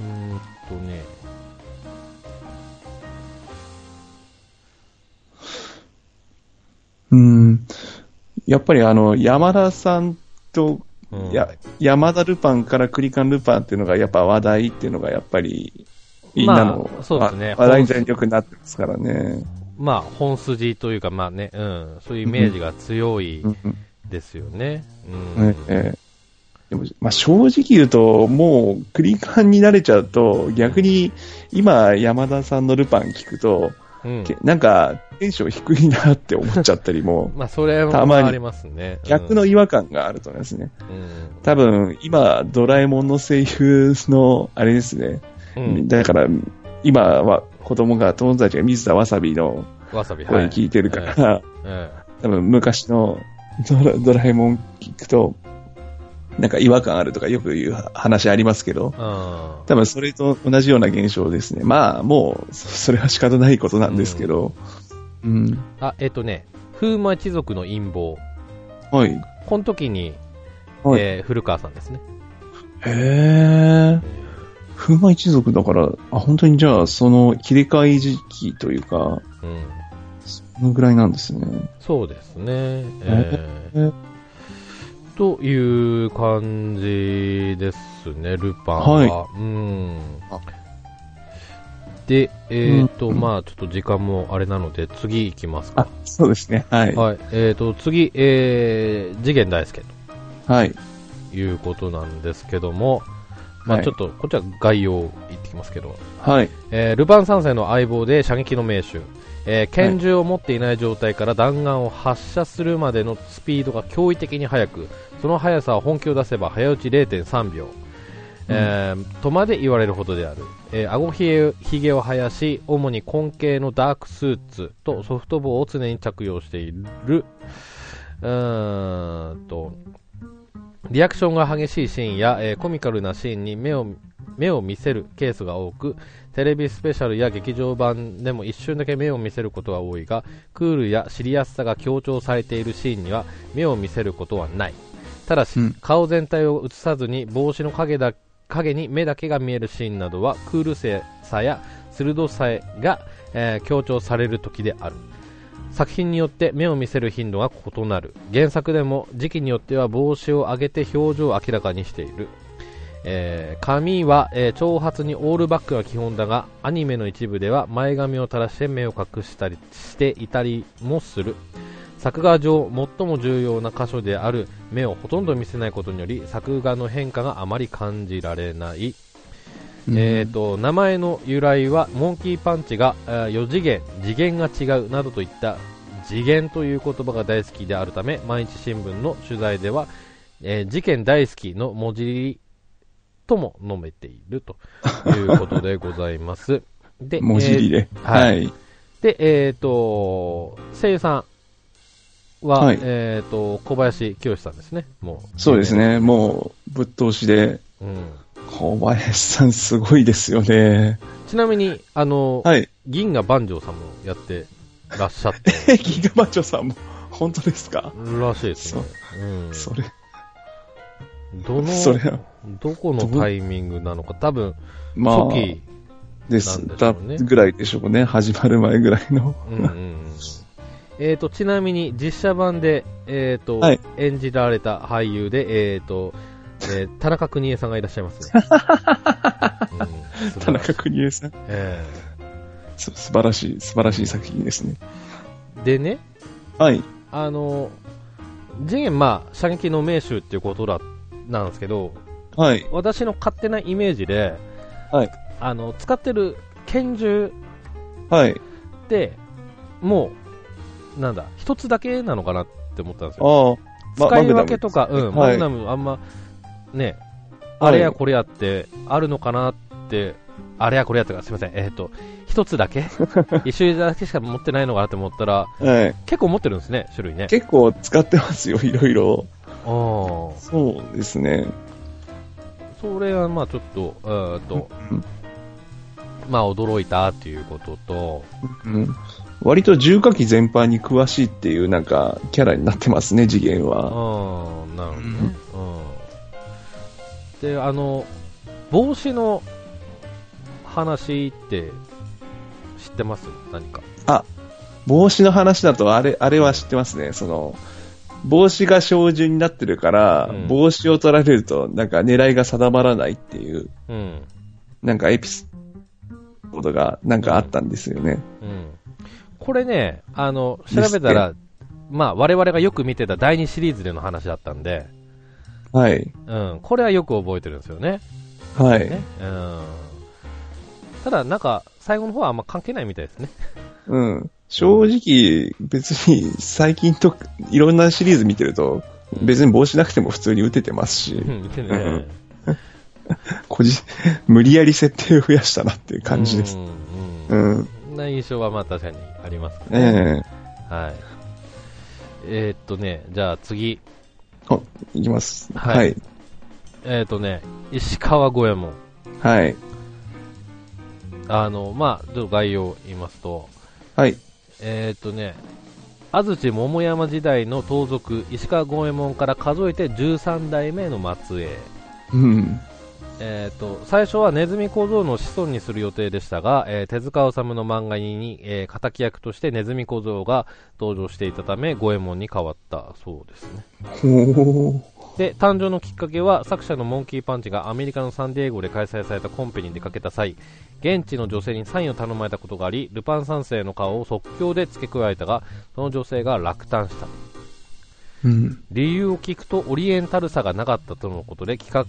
うーんとね、うん。やっぱりあの、山田さんと、うんや山田ルパンからクリカンルパンっていうのがやっぱ話題っていうのがやっぱり、みんなの、まあそうですねわ話題に全力になってますからね。まあ本筋というか、まあね、うん、そういうイメージが強いですよね。うん。ええでも、まあ、正直言うと、もう、クリカンに慣れちゃうと、逆に、今、山田さんのルパン聞くと、うんけなんか、テンション低いなって思っちゃったりも、まあそれたまにもありますね。うん逆の違和感があると思いますね。うん多分、今、ドラえもんの声優の、あれですね。うん。だから、今は子供が、友達が水田わさびの声聞いてるから、え多分昔のドラドラえもん聞くと、なんか違和感あるとかよく言う話ありますけど。多分それと同じような現象ですね。まあ、もう、そそれは仕方ないことなんですけど、うん。あ、えっ、とね、風魔一族の陰謀。はい。この時に、はいえー古川さんですね。へー。風魔一族だから、あ、本当にじゃあ、その切り替え時期というか、うん。そのぐらいなんですね。そうですね。えーえという感じですね、ルパンは。うんあ。で、えっ、と、うんまあちょっと時間もあれなので、次行きますか。あ、そうですね。はい。はい。えっ、と、次、えー、次元大介はい。ということなんですけども、まはいあちょっと、こっちは概要言ってきますけど、はい。えールパン三世の相棒で射撃の名手、えー拳銃を持っていない状態から弾丸を発射するまでのスピードが驚異的に速くその速さは本気を出せば早打ち0.3秒、えーとまで言われるほどである、えー、顎ひげを生やし主に根茎のダークスーツとソフトボーを常に着用している。うーんとリアクションが激しいシーンや、えーコミカルなシーンに目を目を見せるケースが多くテレビスペシャルや劇場版でも一瞬だけ目を見せることが多いがクールやシリアスさが強調されているシーンには目を見せることはないただし、うん。顔全体を映さずに帽子の影だ影に目だけが見えるシーンなどはクールさや鋭さが、えー強調される時である。作品によって目を見せる頻度が異なる。原作でも時期によっては帽子を上げて表情を明らかにしている。えー髪は、えー長髪にオールバックが基本だがアニメの一部では前髪を垂らして目を隠したりしていたりもする作画上最も重要な箇所である目をほとんど見せないことにより作画の変化があまり感じられない、えー、と名前の由来はモンキーパンチが4次元次元が違うなどといった次元という言葉が大好きであるため毎日新聞の取材では、えー事件大好きの文字とも述べているということでございます。で、文字入れ。えーははいい。で、えっ、と、声優さんは、はいえっ、と、小林清さんですね。もう。そうです。ね。もう、ぶっ通しで、うん。小林さんすごいですよね。ちなみに、あの、はい。銀河万丈さんもやってらっしゃってえ、ギガバチョさんも、本当ですか？らしいですね。うん。それ、どの、それは、どこのタイミングなのか、多分、まあ初、期、です。なんでしょだぐらいでしょうね。始まる前ぐらいの。うんうんうん。えっ、と、ちなみに実写版で、えっ、と、はい演じられた俳優で、えっ、と、えー田中邦衛さんがいらっしゃいますね。うん、田中邦衛さん。えす素晴らしい、素晴らしい作品ですね。ーでね、はい。あの、次元、まあ、射撃の名手っていうことだ、なんですけど、はい。私の勝手なイメージで、はい。あの、使ってる拳銃はい。って、もう、なんだ、一つだけなのかなって思ったんですよ。ああ、使い分けとか、うん、マはいグナムあんま、ね、はいあれやこれやってあるのかなってあれやこれやとか、すいません、えっ、と、一つだけ？一種類だけしか持ってないのかなと思ったら、はい。結構持ってるんですね、種類ね。結構使ってますよ、いろいろ。あーそうですね。それはまあちょっと、えーと、うんまあ驚いたっていうことと、うん割と重火器全般に詳しいっていうなんかキャラになってますね、次元うは。ん、なるほどね。うん。で、あの、帽子の話って知ってます？何か。帽子の話だとあれ、あれは知ってますね。その、帽子が照準になってるから、うん帽子を取られるとなんか狙いが定まらないっていう、うん。なんかエピソードがなんかあったんですよね。うん。これね、あの、調べたら、まあ我々がよく見てた第2シリーズでの話だったんで、はい。うん、これはよく覚えてるんですよね。はい。ね。うん。ただ、なんか、最後の方はあんま関係ないみたいですね。うん。正直、別に最近といろんなシリーズ見てると、別に帽子なくても普通に打ててますし、うん、見てね。こじ、無理やり設定を増やしたなっていう感じです。う。うんん。うん。そんな印象はまあ確かにありますね。えはい。えー、っとね、じゃあ次。えあ、いきます。はいはい。えー、っとね、石川五右衛門。はい。あの、まあ、ちょっと概要を言いますと、はい。えー、っとね、安土桃山時代の盗賊、石川五右衛門から数えて13代目の末裔。うん。えー、と最初はネズミ小僧の子孫にする予定でしたが、えー手塚治虫の漫画に、えー敵役としてネズミ小僧が登場していたため五右衛門に変わったそうですね。で誕生のきっかけは作者のモンキーパンチがアメリカのサンディエゴで開催されたコンペに出かけた際現地の女性にサインを頼まれたことがありルパン三世の顔を即興で付け加えたがその女性が落胆したうん。理由を聞くとオリエンタルさがなかったとのことで帰国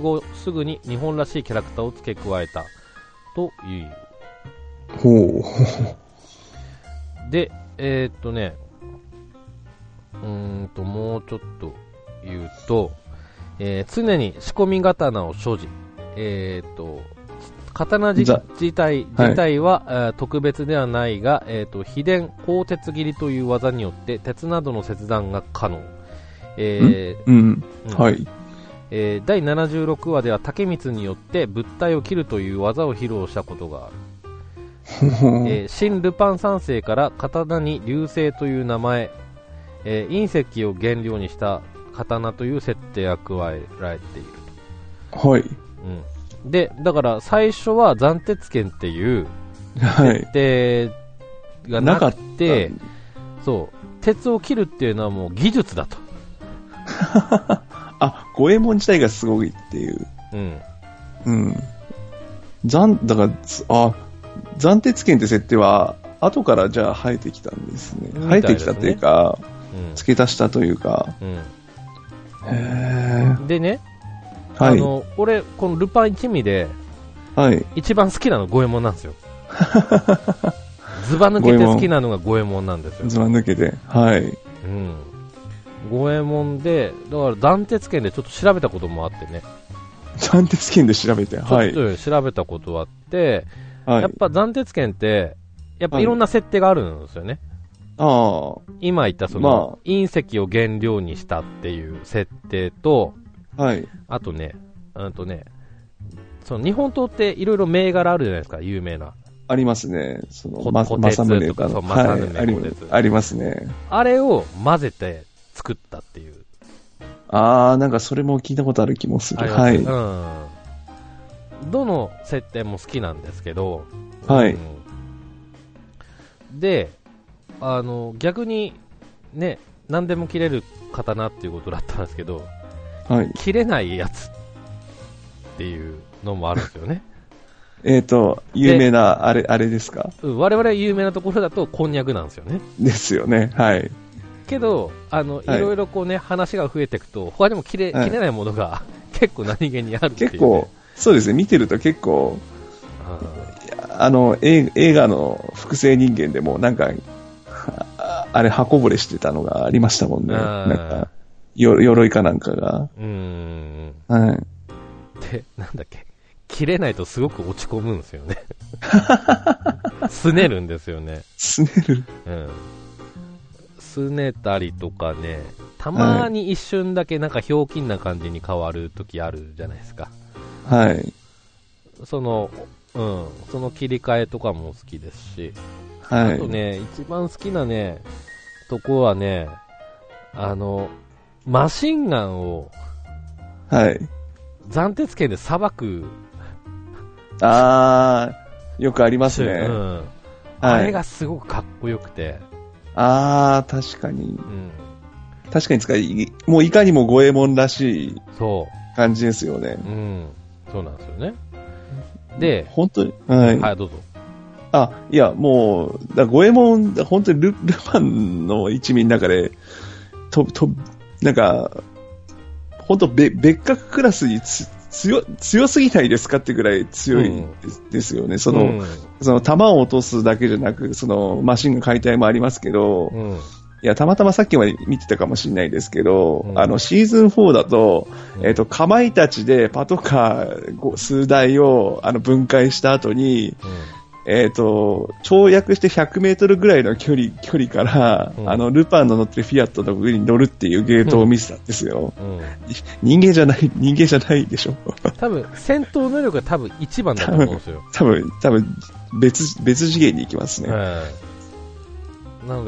後すぐに日本らしいキャラクターを付け加えたというほう。でえー、っとねうーんともうちょっと言うと、えー常に仕込み刀を所持えー、っと刀自体はい。自体は、えー特別ではないが、えー、と秘伝鋼鉄切りという技によって鉄などの切断が可能、えーうん？うんはい。えー第76話では竹光によって物体を切るという技を披露したことがある、えー新ルパン三世から刀に流星という名前、えー隕石を原料にした刀という設定が加えられているはい。と、うん、でだから最初は斬鉄剣っていうはい設。定がなくなかってそう鉄を切るっていうのはもう技術だと、あ、五右衛門自体がすごいっていう。うん、うん。残、だから、つあ、暫定剣って設定は、後からじゃあ生えてきたんですね。すねえてきたっていうか、うん付け足したというか。うんへでね、ーはい。あの俺このルパン一味ではい。一番好きなの五右衛門なんですよ ズバ抜けて好きなのが五右衛門なんですよ、ずば抜けて。はい。うん、五右衛門でだから断鉄剣でちょっと調べたこともあってね、暫定剣で調べて。はい。ちょっと調べたことあって、はい。やっぱ断鉄剣ってやっぱはいいろんな設定があるんですよね、あ今言ったそまの、隕石を原料にしたっていう設定とあ、はい。あとねうんとねその日本刀っていろいろ銘柄あるじゃないですか有名なありますね。その、こま、とかそうはい。政宗ありますね。あれを混ぜて作ったっていうああ、なんかそれも聞いたことある気もする。はい。うん。どの設定も好きなんですけど、はいうんで、あの、逆に、ね、何でも切れる刀っていうことだったんですけど、はい。切れないやつっていうのもあるんですよね。えっ、と、有名な、あれ、あれですか？うん我々有名なところだとこんにゃくなんですよね。ですよね。はい。けど、あの、いはいろいろこうね、話が増えていくと、他にも切れ、はい切れないものが 結構何気にあるっていう、ね。結構、そうですね。見てると結構、ああの、映映画の複製人間でも、なんか、ああれ、箱ぼれしてたのがありましたもんね。なんか、よ鎧かなんかが。ーうーん。はい。で、なんだっけ、切れないとすごく落ち込むんですよね。すねるんですよね。すねる。うん。すねたりとかね、たまに一瞬だけなんかひょうきんな感じに変わる時あるじゃないですか。はい。その、うん、その切り替えとかも好きですし、はいあと。ね、一番好きなね、とこはね、あの、マシンガンをはい。暫定剣で裁くあー、よくありますうね。ん。あはい。れがすごくかっこよくて、あー、確かに。うん。確かに使い、もういかにも五右衛門らしいそ感じですよねう。。うん。そうなんですよね。で、本当に、はい。はい、どうぞ。あ、いや、もう、だ五右衛門、本当にルルパンの一味の中で、と、と、なんか、本当べ別格クラスにつ強、強すぎないですかってぐらい強いです,、よね。その、うん、その弾を落とすだけじゃなく、そのマシンの解体もありますけど、うん。いや、たまたまさっきまで見てたかもしれないですけど、うん。あの、シーズン4だと、うん。えっ、と、かまいたちでパトカーご数台を、あの、分解した後に、えっ、と、跳躍して100メートルぐらいの距離、距離から、うんあの、ルパンの乗ってるフィアットの上に乗るっていうゲートを見せたんですよ。うん。うん。人間じゃない、人間じゃないでしょ。多分、戦闘能力が多分一番だと思うんですよ。多分、多分、別、別次元に行きますね。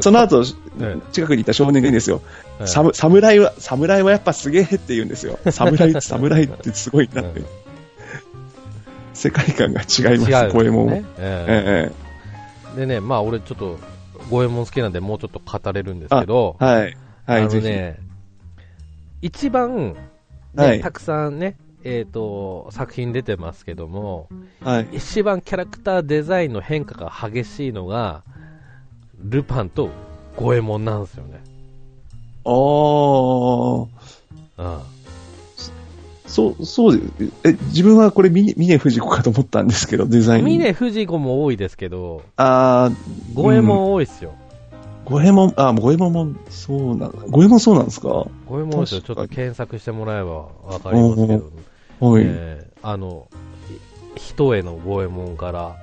その後、え近くにいた少年が言うんですよ。侍は、侍はやっぱすげえって言うんですよ。侍、侍ってすごいなってうん。世界観が違います、五右衛門。えええでね、まあ俺ちょっと、五右衛門好きなんでもうちょっと語れるんですけどえ、はい。はあい、ぜひ。のね、一番、ねはいたくさんね、えっ、と、作品出てますけども、はい。一番キャラクターデザインの変化が激しいのが、ルパンと五右衛門なんですよね。おー。うん。そう、そうで、え、自分はこれ、峰峰藤子かと思ったんですけど、デザイン。峰不二子も多いですけど、あー、五右衛門多いっすよ。五右衛門、あ、五右衛門も、そうなの。五右衛門そうなんですか？五右衛門ですよ。ちょっと検索してもらえばわかりますけど、はい。えーあの、い一重の五右衛門から、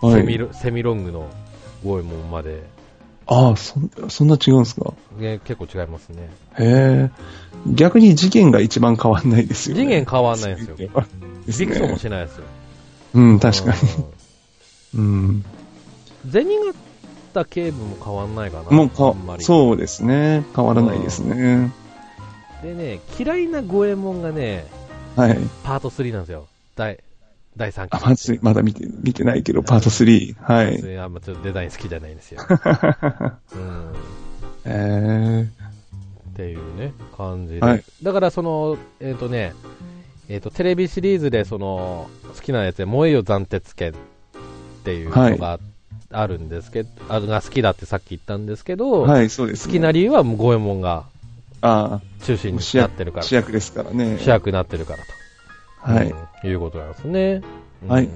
はい。セミロセミロングの五右衛門まで、あー、そん、そんな違うんですか？ね、結構違いますね。へえ。逆に次元が一番変わんないですよね。次元変わんないんですよ。ビクソンもね。しないですよ。うん、確かに。うん。うん。銭形警部も変わんないかな。もうか。そうですね。変わらないですね。でね、嫌いな五右衛門がね、はい。パート3なんですよ。第、第3期。あ、まず、まだ見て、見てないけど、パート3。はい。いや、まあちょっとデザイン好きじゃないんですよ。うん。えっていうね、感じで。はいだからその、えっ、とね、えっ、と、テレビシリーズでその、好きなやつで、燃えよ斬鉄剣っていうのがあるんですけど、あのが好きだってさっき言ったんですけど、ー、はい、そうです、好きな理由は五右衛門があ中心になってるから。あ、主役ですからね。主役になってるからと。はい。うんいうことなんですね。はいうん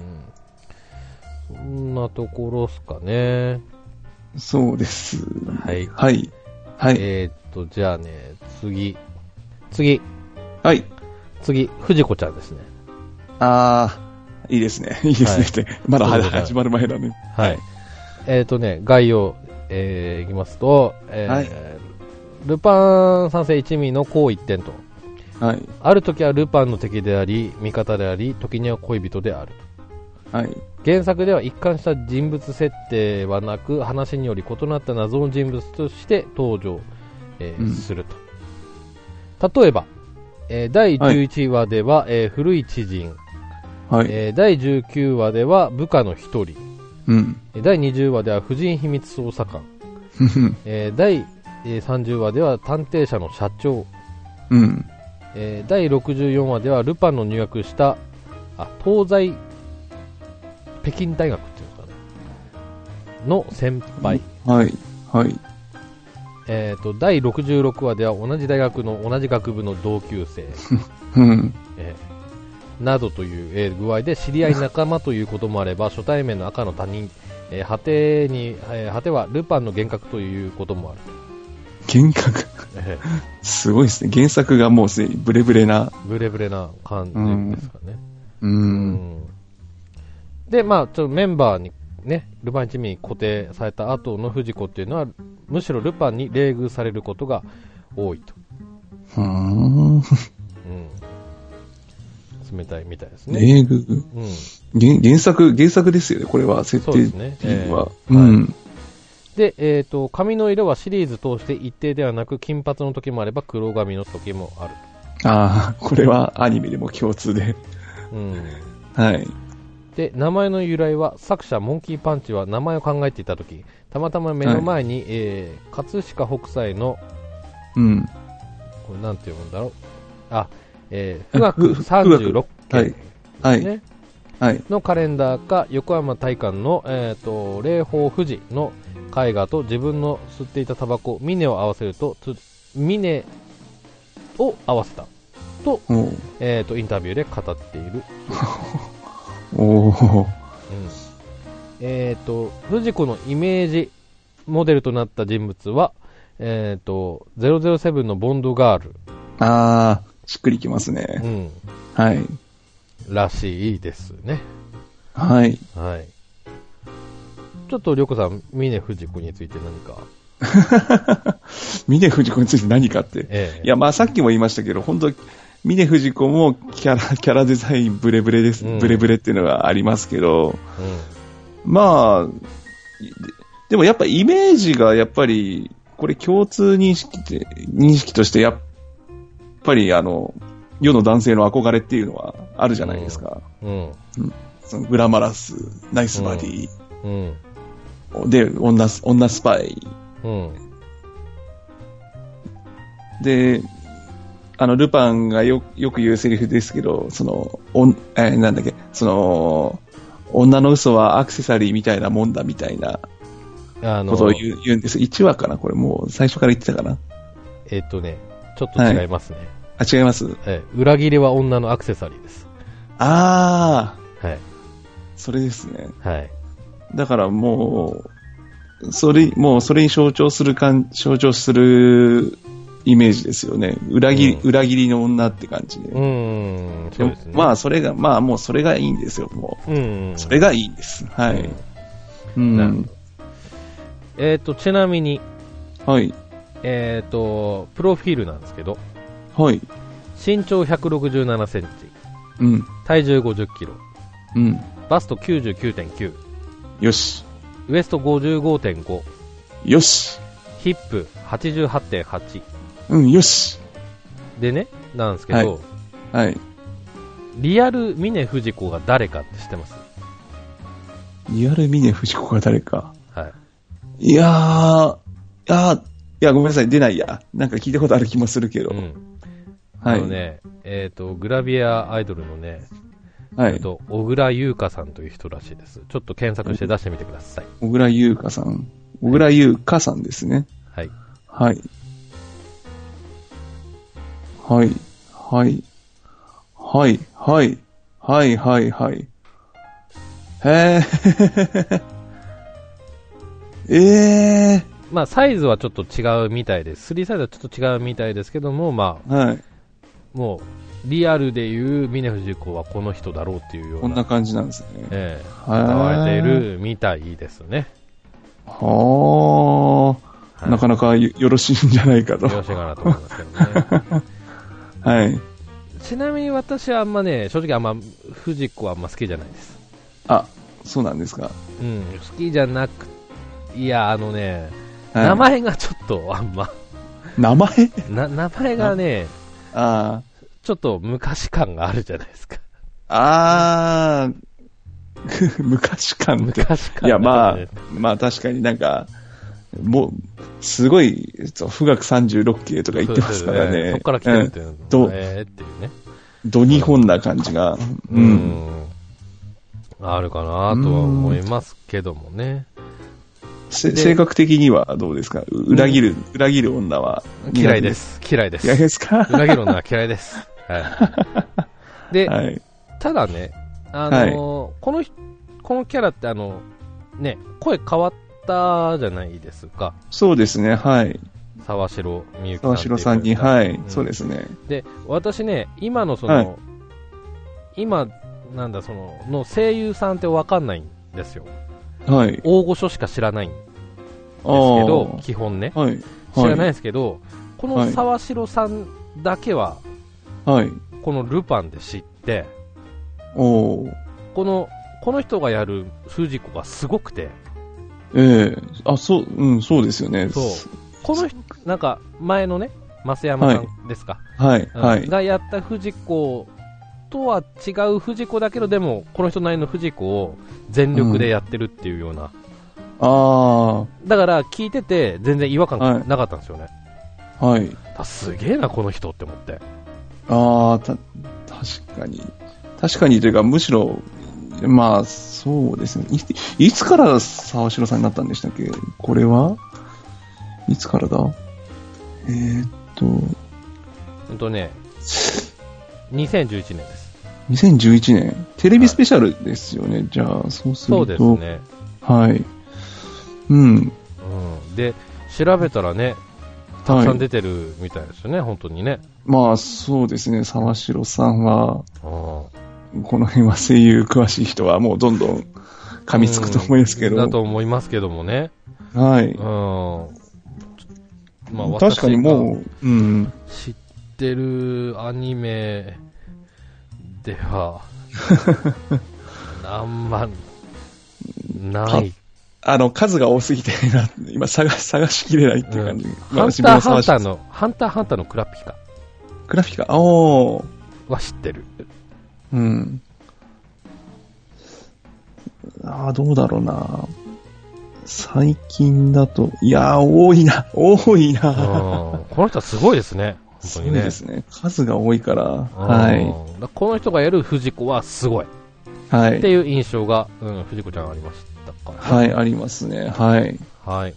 そんなところっすかね。そうです。はいはい。はい。えー、っと、じゃあね、次。次。はい。次、藤子ちゃんですね。あー、いいですね。いいですねって。まだそうですね始まる前だね。はい。えーっとね、概要、えー、いきますと、えーはいルパン三世一味のこう一点と。はい。ある時はルパンの敵であり、味方であり、時には恋人である。はい。原作では一貫した人物設定はなく、話により異なった謎の人物として登場、えーうんすると。例えば、えー第11話では、えー古い知人、はい。えー第19話では部下の一人、うん。えー第20話では婦人秘密捜査官、えー第えー30話では探偵社の社長、うん。えー第64話ではルパンの入学したあ東西北京大学っていうんですかねの先輩、はい。はい。えー、と第66話では同じ大学の同じ学部の同級生、うん。えーなどという、えー具合で知り合い仲間ということもあれば初対面の赤の他人、えー果てに、えー果てはルパンの幻覚ということもある、幻覚。えすごいですね。原作がもうすでにブレブレな。ーブレブレな感じですかね、う。うんんで、まあ、ちょっとメンバーにね、ルパン一味に固定された後の藤子っていうのは、むしろルパンに冷遇されることが多いと。うーん。うん。冷たいみたいですね。英語。うん。原原作、原作ですよね、これは、設定そうですね。えーうん。で、えっ、と、髪の色はシリーズ通して一定ではなく、金髪の時もあれば黒髪の時もある。ああ、これはアニメでも共通で。うん。はい。で、名前の由来は、作者モンキーパンチは名前を考えていた時、たまたま目の前に、えー、葛飾北斎の、うん。これなんて読むんだろう。あ、えー、富岳36はい件、はい。ね、はい。のカレンダーか、横山大観の、えっ、と、霊峰富士の絵画と自分の吸っていたタバコ、ミネを合わせると、つミネを合わせた。と、おうえっ、と、インタビューで語っている。おーうん。えっ、と、藤子のイメージモデルとなった人物は、えっ、と、007のボンドガール、ああ、しっくりきますうね。ん、はい。らしいですね。はい。はい。ちょっと、りょうこさん、峰藤子について何か？峰藤子について何かって。ええいや、まあさっきも言いましたけど、本当峰藤子もキャラ、キャラデザインブレブレです。うんブレブレっていうのがありますけど、うまあ、ででもやっぱイメージがやっぱり、これ共通認識って、認識としてやっぱりあの、世の男性の憧れっていうのはあるじゃないですか。ん。うん。そのグラマラス、ナイスバディ、うん。で、女、女スパイ。うん。で、あの、ルパンがよよく言うセリフですけど、その、おんえーなんだっけ、その、女の嘘はアクセサリーみたいなもんだみたいなあのことを言う言うんです。1話かなこれもう最初から言ってたかなえっ、とね、ちょっと違いますね。あ、違います？ええ裏切りは女のアクセサリーです。あー、はい。それですね。はい。だからもう、それ、もうそれに象徴するかん、象徴するイメージですよね。裏切り、うん裏切りの女って感じで。うーん、そうですね。まあ、それが、まあ、もうそれがいいんですよ、もうん、うんう。。それがいいんです。はい。ううんえっ、と、ちなみに、はい。えっ、と、プロフィールなんですけど、はい。身長167センチ、うん。体重50キロ、うん。バスト99.9、よし。ウエスト55.5、よし。ヒップ88.8。うん、よし。でね、なんですけど、はい。リアル峰藤子が誰かって知ってます？リアル峰藤子が誰か。はい。いやー、いやー、いや、ごめんなさい、出ないや。なんか聞いたことある気もするけど。うん。はい。あのね、えっ、と、グラビアアイドルのね、はい。と、小倉優香さんという人らしいです。ちょっと検索して出してみてください。小倉優香さん。小倉優香さんですね。はい。はい。はい。はい。はい。はい。はい。はい。はい。へー。えまあ、サイズはちょっと違うみたいです。3サイズはちょっと違うみたいですけども、まー。はい。あ、もう、リアルでいう峰藤子はこの人だろうっていうような、こんな感じなんですね。ええはい歌われているみたいですね。はあ、はいなかなかよよろしいんじゃないかと。よろしいかなと思いますけどね。はい。ちなみに私はあんまね、正直あんま、藤子はあんま好きじゃないです。あ、そうなんですか。うん、好きじゃなく、いや、あのね、はい名前がちょっとあんま、名前？な、名前がね、あちょっと昔感があるじゃないですか。あ、あー、昔感って。昔感いや、まあね、まあ確かになんか、もう、すごい、そう富岳36系とか言ってますからね。そっから来てるっていうの、うんどえーっていうね。ド日本な感じが。う。うんん。あるかなとは思いますけどもね。性格的にはどうですか？裏切る、裏切る女は嫌いで。す。嫌いです。嫌いですか？裏切るのは嫌いです。はい。で、はい。ただね、あのーこの人、このキャラってあの、ね、声変わったじゃないですか。そうですね、はい。沢城みゆきさん沢城さんに、はい、んそうですね。で、私ね、今のその、はい今なんだ、その、の声優さんってわかんないんですよ。はい。大御所しか知らないんですけあど、基本ね。ーはい。知らないんい。ですけど、このはい沢城さんだけは、はい。このルパンで知って、おーこの、この人がやる藤子がすごくて、ええあ、そう、うん、そうですよね。そう。この人、なんか、前のね、増山さんですか。はい、うんはい。がやった藤子とは違う藤子だけど、でも、この人なりの藤子を全力でやってるっていうような。あだから、聞いてて、全然違和感なかったんですよね。あ、はい。あすげえな、この人って思って。ああ、た、確かに。確かにというか、むしろ、まあ、そうですね。いいつから沢城さんになったんでしたっけ？これは？いつからだ？えーっと、ほんとね、2011年です。2011年。テレビスペシャルですよね。じゃあ、そうすると。そうですね。はい。うん。うん。で、調べたらね、たくはい。さん出てるみたいですよね、本当にね。まあ、そうですね。沢城さんは、うんこの辺は声優詳しい人はもうどんどん噛みつくと思いますけど。だと思いますけどもね。はい。うん。まあ、確かに私もう、うん。が知ってるアニメでは、あんま、ない。あの、数が多すぎてな、今探し、探しきれないっていう感じ。まあハンターハンターの、ハンターハンターのクラピカグラフィカ、おー。は知ってる。うん。ああ、どうだろうな。最近だと、いやー、多いな、多いうん。な。この人はすごいですね。本そ当にね。うですね。数が多いから、うんはい。だこの人がやる藤子はすごい。はい。っていう印象が、うん、藤子ちゃんありましたから、はい、ありますね。はい。はい。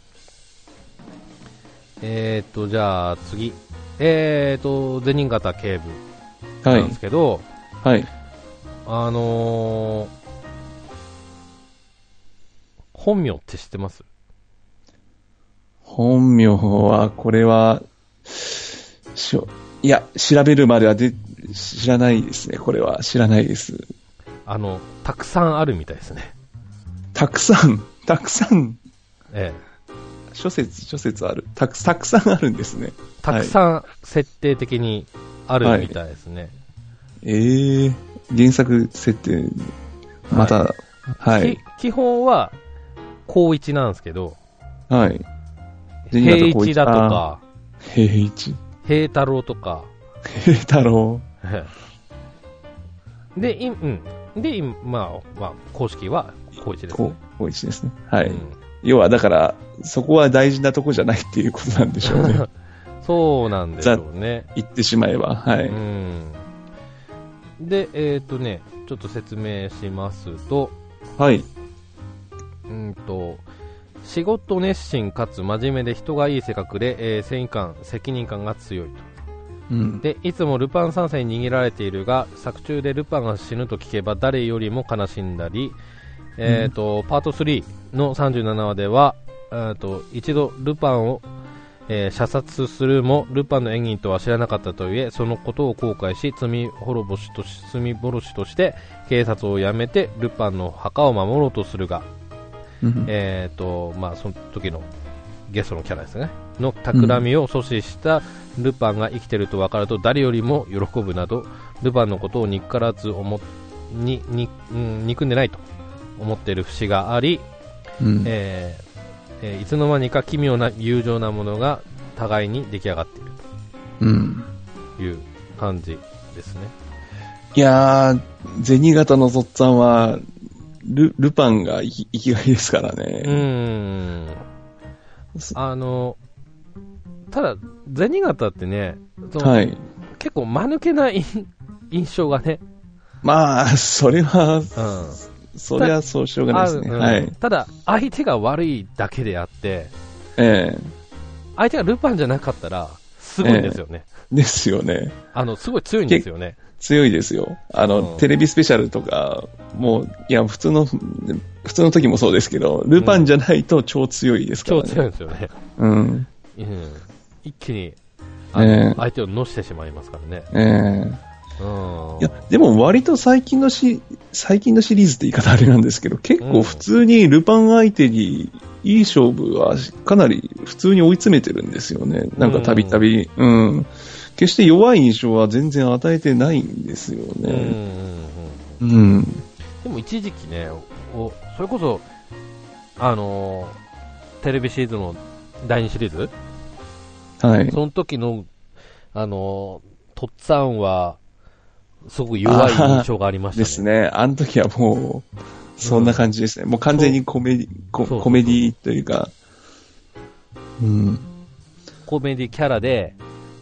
えーと、じゃあ次。えーと、銭形警部はないんですけど、はい。あのー、本名って知ってます？本名は、これは、しょ、いや、調べるまではで、知らないですね。これは、知らないです。あの、たくさんあるみたいですね。たくさん、たくさん、え諸説、諸説ある。たく、たくさんあるんですね。え、たくさん設定的にあるみたいですね。ええ原作設定、また、はい。き基本は、高一なんですけど、はい。銭平一一だとか、平一。平太郎とか、平太郎。で、いうん。で、今まあ、まあ、公式は高一ですこね。う、光一ですね。はい。うん要は、だから、そこは大事なとこじゃないっていうことなんでしょうね。そうなんでしょうね。言ってしまえば。はうい。ん。で、えっ、とね、ちょっと説明しますと、はい。うんと、仕事熱心かつ真面目で人がいい性格で、えー正義感、責任感が強いと。うん。で、いつもルパン三世に逃げられているが、作中でルパンが死ぬと聞けば誰よりも悲しんだり、えっ、と、パート3の37話では、えーと一度ルパンを、えー射殺するも、ルパンの演技とは知らなかったといえ、そのことを後悔し、罪滅ぼしとし、罪殺しとして、警察を辞めて、ルパンの墓を守ろうとするが、うんえっ、と、まあ、その時のゲストのキャラですね。の企みを阻止したルパンが生きてると分かると誰よりも喜ぶなど、ルパンのことを憎からず思っにに、うん、憎んでないと思っている節があり、うんえーえーいつの間にか奇妙な友情なものが互いに出来上がっているうん。という感じですね。いやー、銭形のとっつぁんは、ル、ルパンが生き生きがいですからうね。ーん。あの、ただ、銭形ってね、そのはい。結構間抜けな印印象がね、まあ、それは、うん。それはそうしょうがないですね。うんはい。ただ、相手が悪いだけであって、ええ相手がルパンじゃなかったら、すごいんですよね。ですよね。あの、すごい強いんですよね。強いですよ。あの、うんテレビスペシャルとか、もう、いや、普通の、普通の時もそうですけど、ルパンじゃないと超強いですから超ね。強いんですよね。うん。うん。一気に、あのええ相手を乗してしまいますからね。ええうん。いや、でも割と最近のし、最近のシリーズって言い方あれなんですけど、結構普通にルパン相手にいい勝負はかなり普通に追い詰めてるんですよね。なんかたびたび。うん。決して弱い印象は全然与えてないんですようんうんね。うんうん。でも一時期ね、おそれこそ、あのーテレビシリーズの第2シリーズ？はい。その時の、あのーとっつぁんは、すごく弱い印象がありましたね。ですね。あの時はもう、そんな感じですね。もう完全にコメディ、コメディというか、うん。コメディキャラで、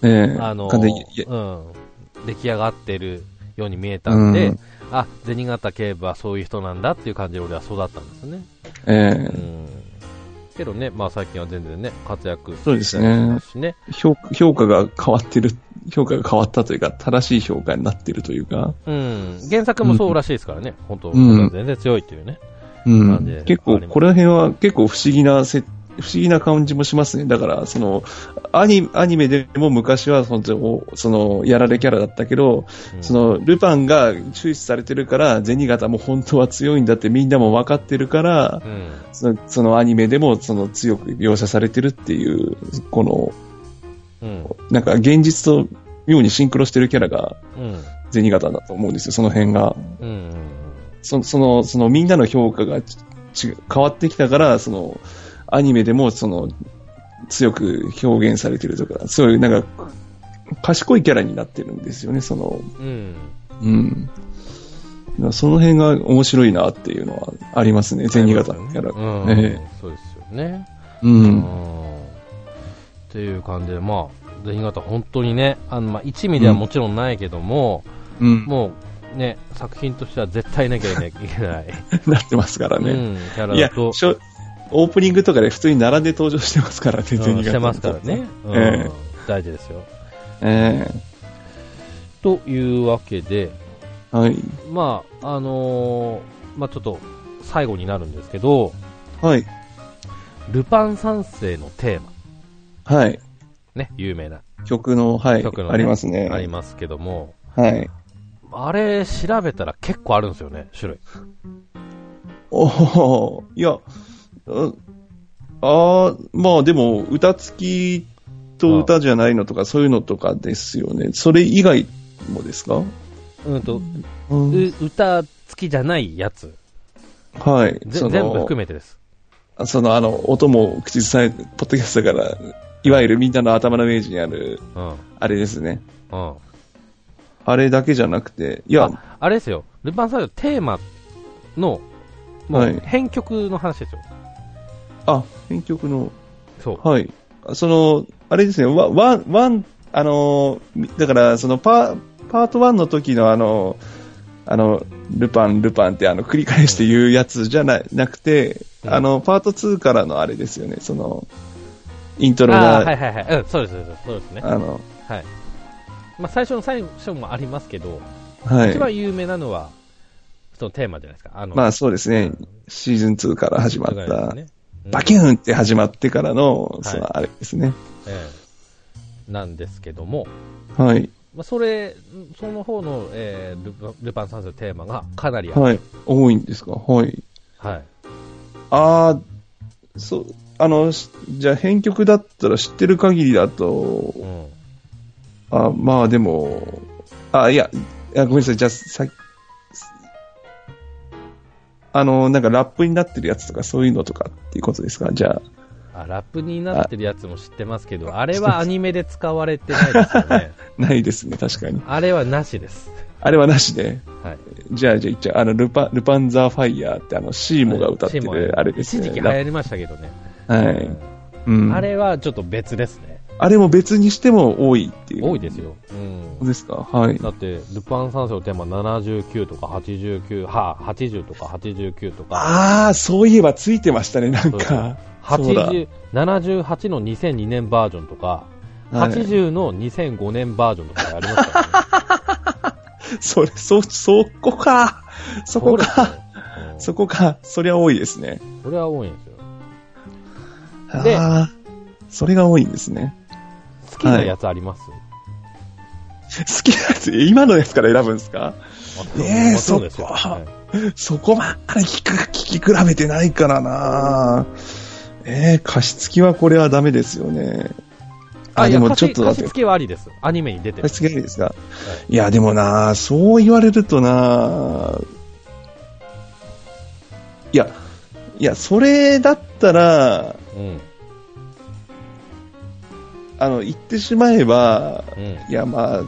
ええあのうん、出来上がってるように見えたんで、うんあ、銭形警部はそういう人なんだっていう感じで俺は育ったんですよね。ええうん。けどね、まあ最近は全然ね、活躍そうですねしね。評評価が変わってる、評価が変わったというか、正しい評価になってるというか、うん。原作もそうらしいですからね。本当、うん全然強いっていうね。うん結構、この辺は結構不思議なせ、不思議な感じもしますね。だから、その、アニアニメでも昔は本当に、その、やられキャラだったけど、うんその、ルパンが抽出されてるから、銭形も本当は強いんだってみんなも分かってるから、うん。そのそのアニメでもその強く描写されてるっていう、この、うん。なんか現実と妙にシンクロしてるキャラがうん。銭形だと思うんですよ、その辺が。うん。そその、そのみんなの評価が変わってきたから、その、アニメでもその、強く表現されてるとか、そういうなんか、賢いキャラになってるんですよね、その、うん。うん。その辺が面白いなっていうのはありますね、銭形のキャラ。うん。えそうですよね。うんていう感じで、まあ、銭形本当にね、あの、まあ、一味ではもちろんないけども、うん。もう、ね、作品としては絶対なきゃいけない。なってますからね。うん、キャラと、オープニングとかで普通に並んで登場してますからね、うんしてますからね。うんえ大事ですよ。えというわけで、えはい。まあ、あのーまあちょっと、最後になるんですけど、はい。ルパン三世のテーマ、はい。ね、有名な曲の、はい。曲のねありますね。ありますけども、はい。あれ調べたら結構あるんですよね、種類。おおいや、うああ、まあでも、歌付きと歌じゃないのとか、そういうのとかですよね。それ以外もですか？うんと、うんう歌付きじゃないやつ、はい。全部含めてです。その、あの、音も口ずさえ、ポッドキャストだから、いわゆるみんなの頭のイメージにある、うん。あれですね。うん。あれだけじゃなくて、いや、ああれですよ、ルパン三世のテーマの、もはいう編曲の話ですよ。あ、編曲の、そう。はい。その、あれですね、ワワン、ワン、あの、だから、そのパ、パート1の時のあの、あの、ルパン、ルパンってあの、繰り返して言うやつじゃななくて、うんあの、パート2からのあれですよね、その、イントロが、はいはいはい。うん、そうです、そうですそうですね。あの、はい。まあ、最初の最初もありますけど、はい一。番有名なのは、そのテーマじゃないですか。あの、まあそうですね、シーズン2から始まったす、ねうんバキューンって始まってからの、いそのあれですね。ええなんですけども、はい。まあ、それ、その方の、えールパンルパン三世のテーマがかなり。はい。多いんですか？はい。はい。ああ、そう、あの、しじゃあ編曲だったら知ってる限りだとう、ん。あまあでも、あ、いや、いやごめんなさい、じゃあさ、あの、なんかラップになってるやつとかそういうのとかっていうことですか？じゃあ、あ、ラップになってるやつも知ってますけど、あれはアニメで使われてないですよね。ないですね、確かに。あれはなしです。あれはなしで。はい。じゃあ、じゃあ、一応、あの、ルパ、ルパンザーファイヤーってあの、シーモが歌ってる、あれですね。一時期流行りましたけどね。はい。うん。あれはちょっと別ですね。あれも別にしても多いっていう。多いですよ。うんそう。ですか？はい。だって、ルパン三世のテーマ79とか89、はあ、80とか89とか、ああ、そういえばついてましたね、なんか。そうだ80 78の2002年バージョンとか、はい80の2005年バージョンとかありますからね。それ、そ、そこか。そこか。うんそこか。そりゃ多いですね。それは多いんですよ。でああ、それが多いんですね。好きなやつあります、好きなやつ、今のやつから選ぶんですか？えもちろんですよ。そっかはい。そこまで聞く、聞き比べてないからな。えー、加湿器はこれはダメですよね。あ、でもちょっと加湿待って、器はありです。アニメに出てる。加。湿器いいですか、い、や、でもなそう言われるとな。いや、いや、それだったら、うん。あの、言ってしまえば、うん。いや、まあ、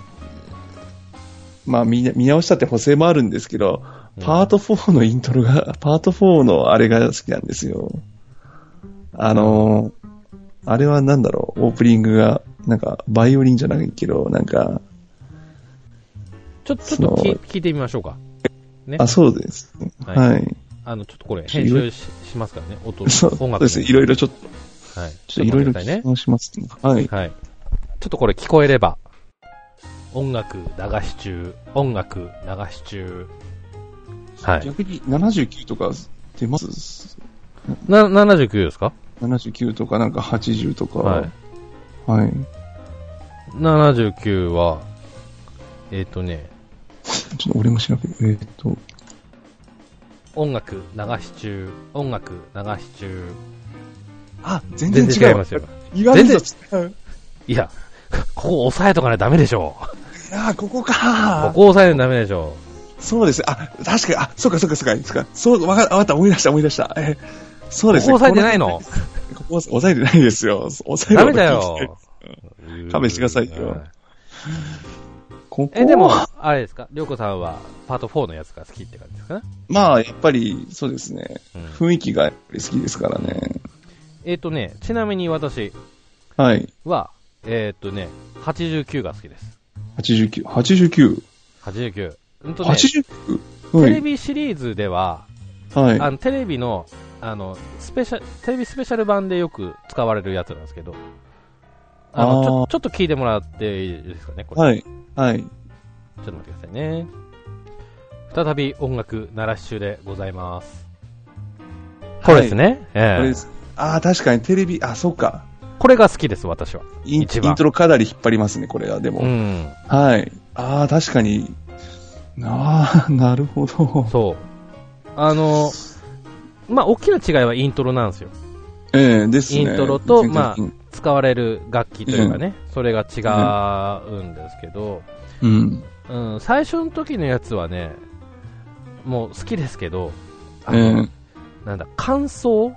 まあ見、見直したって補正もあるんですけど、うんパート4のイントロが、パート4のあれが好きなんですよ。あの、あれはなんだろう、オープニングが、なんか、バイオリンじゃないけど、なんか、ちょ、ちょっと聞いてみましょうか。ね。あ、そうです。はいはい。あの、ちょっとこれ、編集ししますからね。音、音楽ですね。いろいろちょっと、はい。ちょっといろいろね。聞します、はい。はい。ちょっとこれ聞こえれば。音楽流し中、音楽流し中。はい。逆に79とか出ます？な、79ですか ?79 とかなんか80とか。はい。はい。79は、えっ、とね、ちょっと俺も調べる。えーっと、音楽流し中、音楽流し中。あ、全全然違いますよ。言われると違う。いや、ここ押さえとかないとダメでしょ。あ、こここか。こ押さえないとダメでしょ。そうです。あ、確かに、あ、そうかそうかそうか、そうか。そう、わかった、わかった、思い出した、思い出した。えーそうですね。ここ押さえてないの？ここ押さえてないですよ。押さえるダメだよ。勘弁してくださいよはいここえ、でも、あれですか、りょうこさんはパート4のやつが好きって感じですかね？まあ、やっぱり、そうですね。うん雰囲気がやっぱり好きですからね。えっ、とね、ちなみに私はい。は、えっ、とね、89が好きです。89。89。89。うんとね、89? テはい。レビシリーズでは、はい。あのテレビの、あの、スペシャル、テレビスペシャル版でよく使われるやつなんですけど、あの、あーちょ、ちょっと聞いてもらっていいですかね、これ。はい。はい。ちょっと待ってくださいね。再び音楽鳴らし中でございます。これですね。ええこれです。ああ、確かにテレビ、あ、そうか。これが好きです、私は。イン一番イントロかなり引っ張りますね、これは。でも。うん。はい。ああ、確かに。ああ、なるほど。そう。あの、まあ、大きな違いはイントロなんですよ。ええですね。イントロとまあ使われる楽器というかね、それが違うんですけど、うん。うん、最初の時のやつはね、もう好きですけど、あえのえなんだ、感想？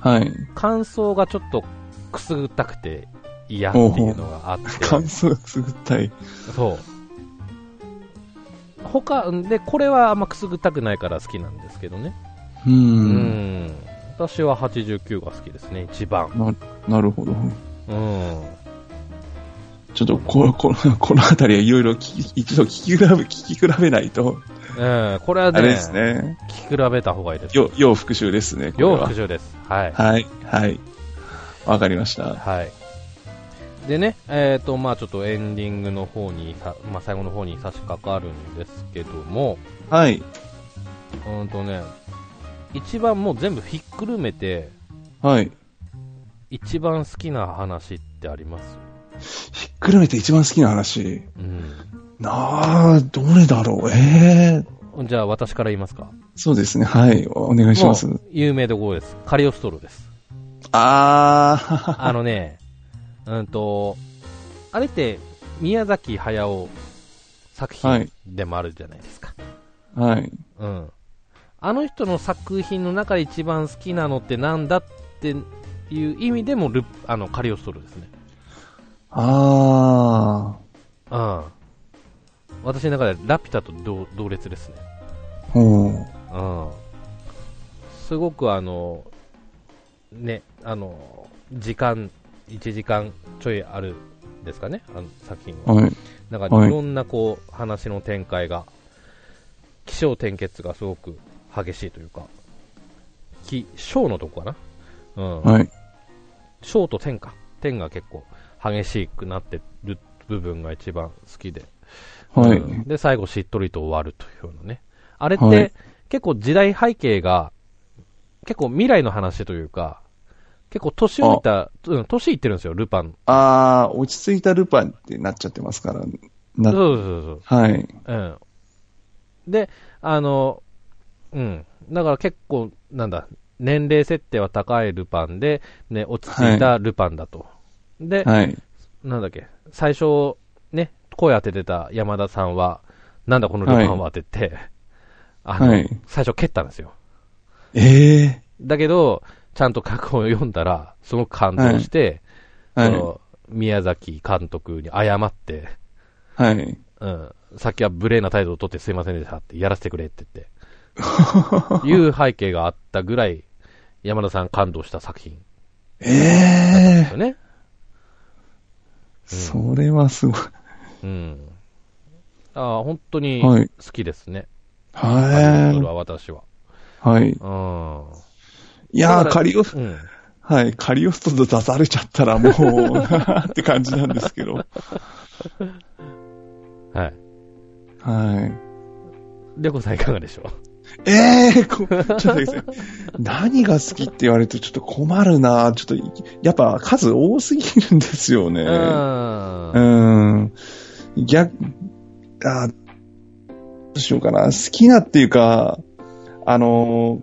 はい。感想がちょっとくすぐったくて嫌っていうのがあって、感想がくすぐったい。そう。他、で、これはあんまくすぐったくないから好きなんですけどね。う。うんん。私は89が好きですね、一番。なるほど。うん。ちょっとこ、この、このあたりはいろいろ一度聞き比べ、聞き比べないと、ええこれはねあれですね。聞き比べた方がいいです。よ、要復習ですね。要は復習です。はい。はい。はい。わかりました。はい。でね、えっ、と、まあちょっとエンディングの方にさ、まあ最後の方に差し掛かるんですけども、はい。うんとね、一番もう全部ひっくるめて、はい。一番好きな話ってあります？ひっくるめて一番好きな話？うん。なあ、どれだろう？ええじゃあ私から言いますか？そうですね。はい。お願いします。有名どころです。カリオストロです。あー。あのね、うんと、あれって宮崎駿作品はいでもあるじゃないですか。はい。うん。あの人の作品の中で一番好きなのってなんだっていう意味でもル、あの、カリオストロですね。あうん。私の中でラピュタと同同列ですね。う。うん。すごくあの、ね、あの、時間、1時間ちょいあるんですかね、あの作品は。はい。なんかはいいろんなこう、話の展開が、気象転結がすごく激しいというか、気象のとこかなうん。はい。小と天か。天が結構激しくなってる部分が一番好きで。はい。うんで、最後しっとりと終わるというようなね。あれって、はい結構時代背景が、結構未来の話というか、結構年老いた、うん、年いってるんですよ、ルパン。あー、落ち着いたルパンってなっちゃってますから。なそうそうそうはい。そう。うん。で、あの、うん。だから結構、なんだ、年齢設定は高いルパンで、ね、落ち着いたルパンだと。で、はい。なんだっけ、最初、ね、声当ててた山田さんは、なんだこのルパンはって言って、あの、はい最初蹴ったんですよ。ええだけど、ちゃんと脚本を読んだら、すごく感動して、はい。その宮崎監督に謝って、はい。うん、さっきは無礼な態度を取ってすいませんでしたって、やらせてくれって言って、いう背景があったぐらい、山田さん感動した作品えでえすよね。それはすごい。うん。ああ、本当にはい好きですね。ハリウッドはは私は。い。はい。うん。いやー、カリオス、うん。はい。カリオストと出されちゃったらもう、って感じなんですけど。はい。はい。レコさんいかがでしょう？ええー、こちょっと待ってください。何が好きって言われるとちょっと困るなちょっと、やっぱ数多すぎるんですよね。うん。うーん。逆、あどうしようかな。好きなっていうか、あの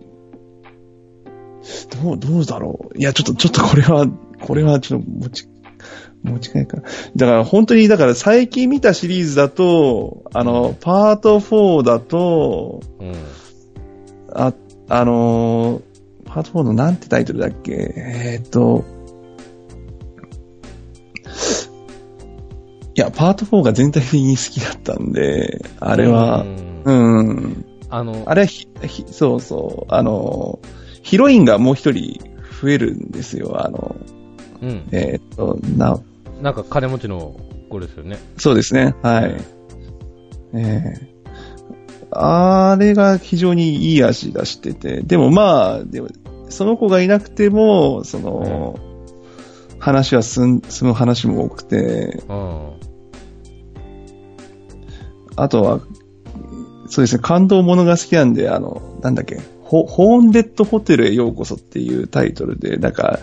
どう、どうだろう。いや、ちょっと、ちょっとこれは、これはちょっと持ち、持ち帰るか。だから本当に、だから最近見たシリーズだと、あの、パート4だと、うん。あ、あのーパート4のなんてタイトルだっけ？えーっと、いや、パート4が全体的に好きだったんで、あれはう、んうん、あの、あれはひ、ひそうそう、あのーヒロインがもう一人増えるんですよ、あの、うん。えーっと、な、なんか金持ちの子ですよね。そうですね、はい。ええあれが非常にいい味出してて、でもまあ、でも、その子がいなくても、その、話は進ん進む話も多くて、うん。あとは、そうですね、感動ものが好きなんで、あの、なんだっけ、ホホーンデッドホテルへようこそっていうタイトルで、なんか、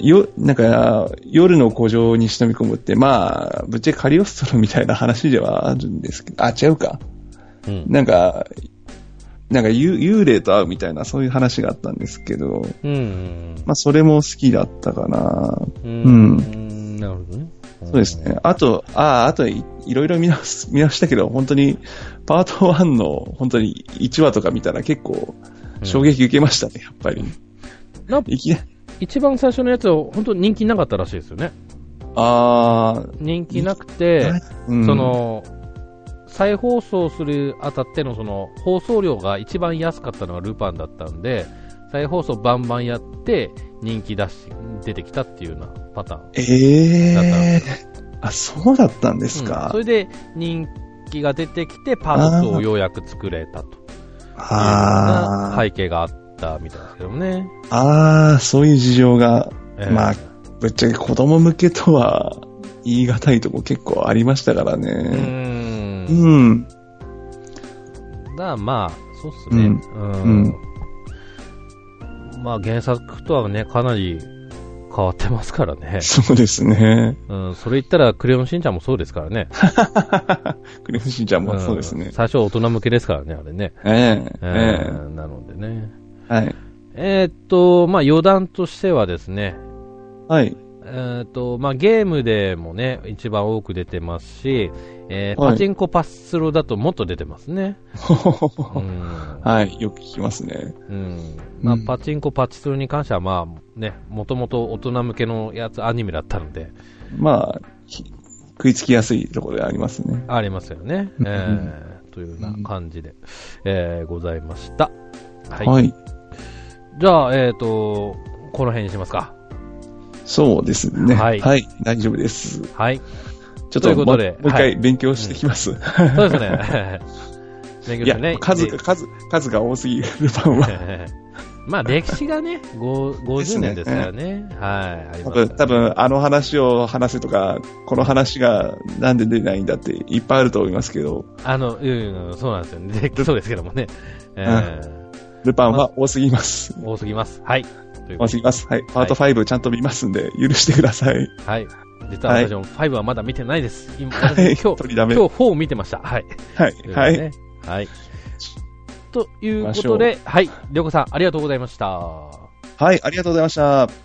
よ、なんか、夜の古城に忍び込むって、まあ、ぶっちゃけカリオストロみたいな話ではあるんですけど、あ、違うか。うん。なんか、なんか幽幽霊と会うみたいな、そういう話があったんですけど、うん。まあ、それも好きだったかな。ううんん。なるほどね。そうですね。あと、ああ、あとい、いろいろ見直す、見直したけど、本当に、パート1の、本当に1話とか見たら結構、衝撃受けましたね、やっぱり。な。いきな一番最初のやつは本当人気なかったらしいですよね。ああ、人気なくて、うんそ、の、再放送するあたってのその放送量が一番安かったのがルパンだったんで、再放送バンバンやって人気出し、出てきたっていうようなパターン。えだったんえですあ、そうだったんですうんか。それで人気が出てきて、パート2をようやく作れたというようなあ背景があったみたいですけどね。あ、ああ、そういう事情が、えーまあ、ぶっちゃけ子供向けとは言い難いとこ結構ありましたから。ね。うんん。だまあ、そうっすね。うんうんまあ原作とはね、かなり変わってますからね。そうですね。うん、それ言ったら、クレヨンしんちゃんもそうですからね。クレヨンしんちゃんもそうですね。ん最初は大人向けですからね、あれね。ええええーなのでね。えはい。えーっと、まあ余談としてはですね、はい。えーっと、まあゲームでもね、一番多く出てますし、えーはいパチンコパススロだともっと出てますね。うんはい。よく聞きますね。うんまあうんパチンコパチスロに関しては、まあね、もともと大人向けのやつ、アニメだったので、まあ、ひ食いつきやすいところでありますね。ありますよね。うんえーというような感じで、えーございました。はい。はい。じゃあ、えっ、と、この辺にしますか。そうですね。ははいい。大丈夫です。はい。ちょっということでもう一は回勉強してきます。そうですね。勉強いやしてね。、数、で数、数が多すぎるルパンは。まあ、歴史がね、ご50年ですからね。はい。多分、多分、あの話を話せとか、この話がなんで出ないんだっていっぱいあると思いますけど、あの、うん、うんそうなんですよね。でそうですけどもね。えールパンは多すぎます。多すぎます。はい。ということで多すぎます。はい。パート5ちゃんと見ますんで、許してください。はい。実は私も5はまだ見てないです。今、今日。今日4を見てました。はい。はい。はい。はい。ということで、はい。りょうこさん、ありがとうございました。はい、ありがとうございました。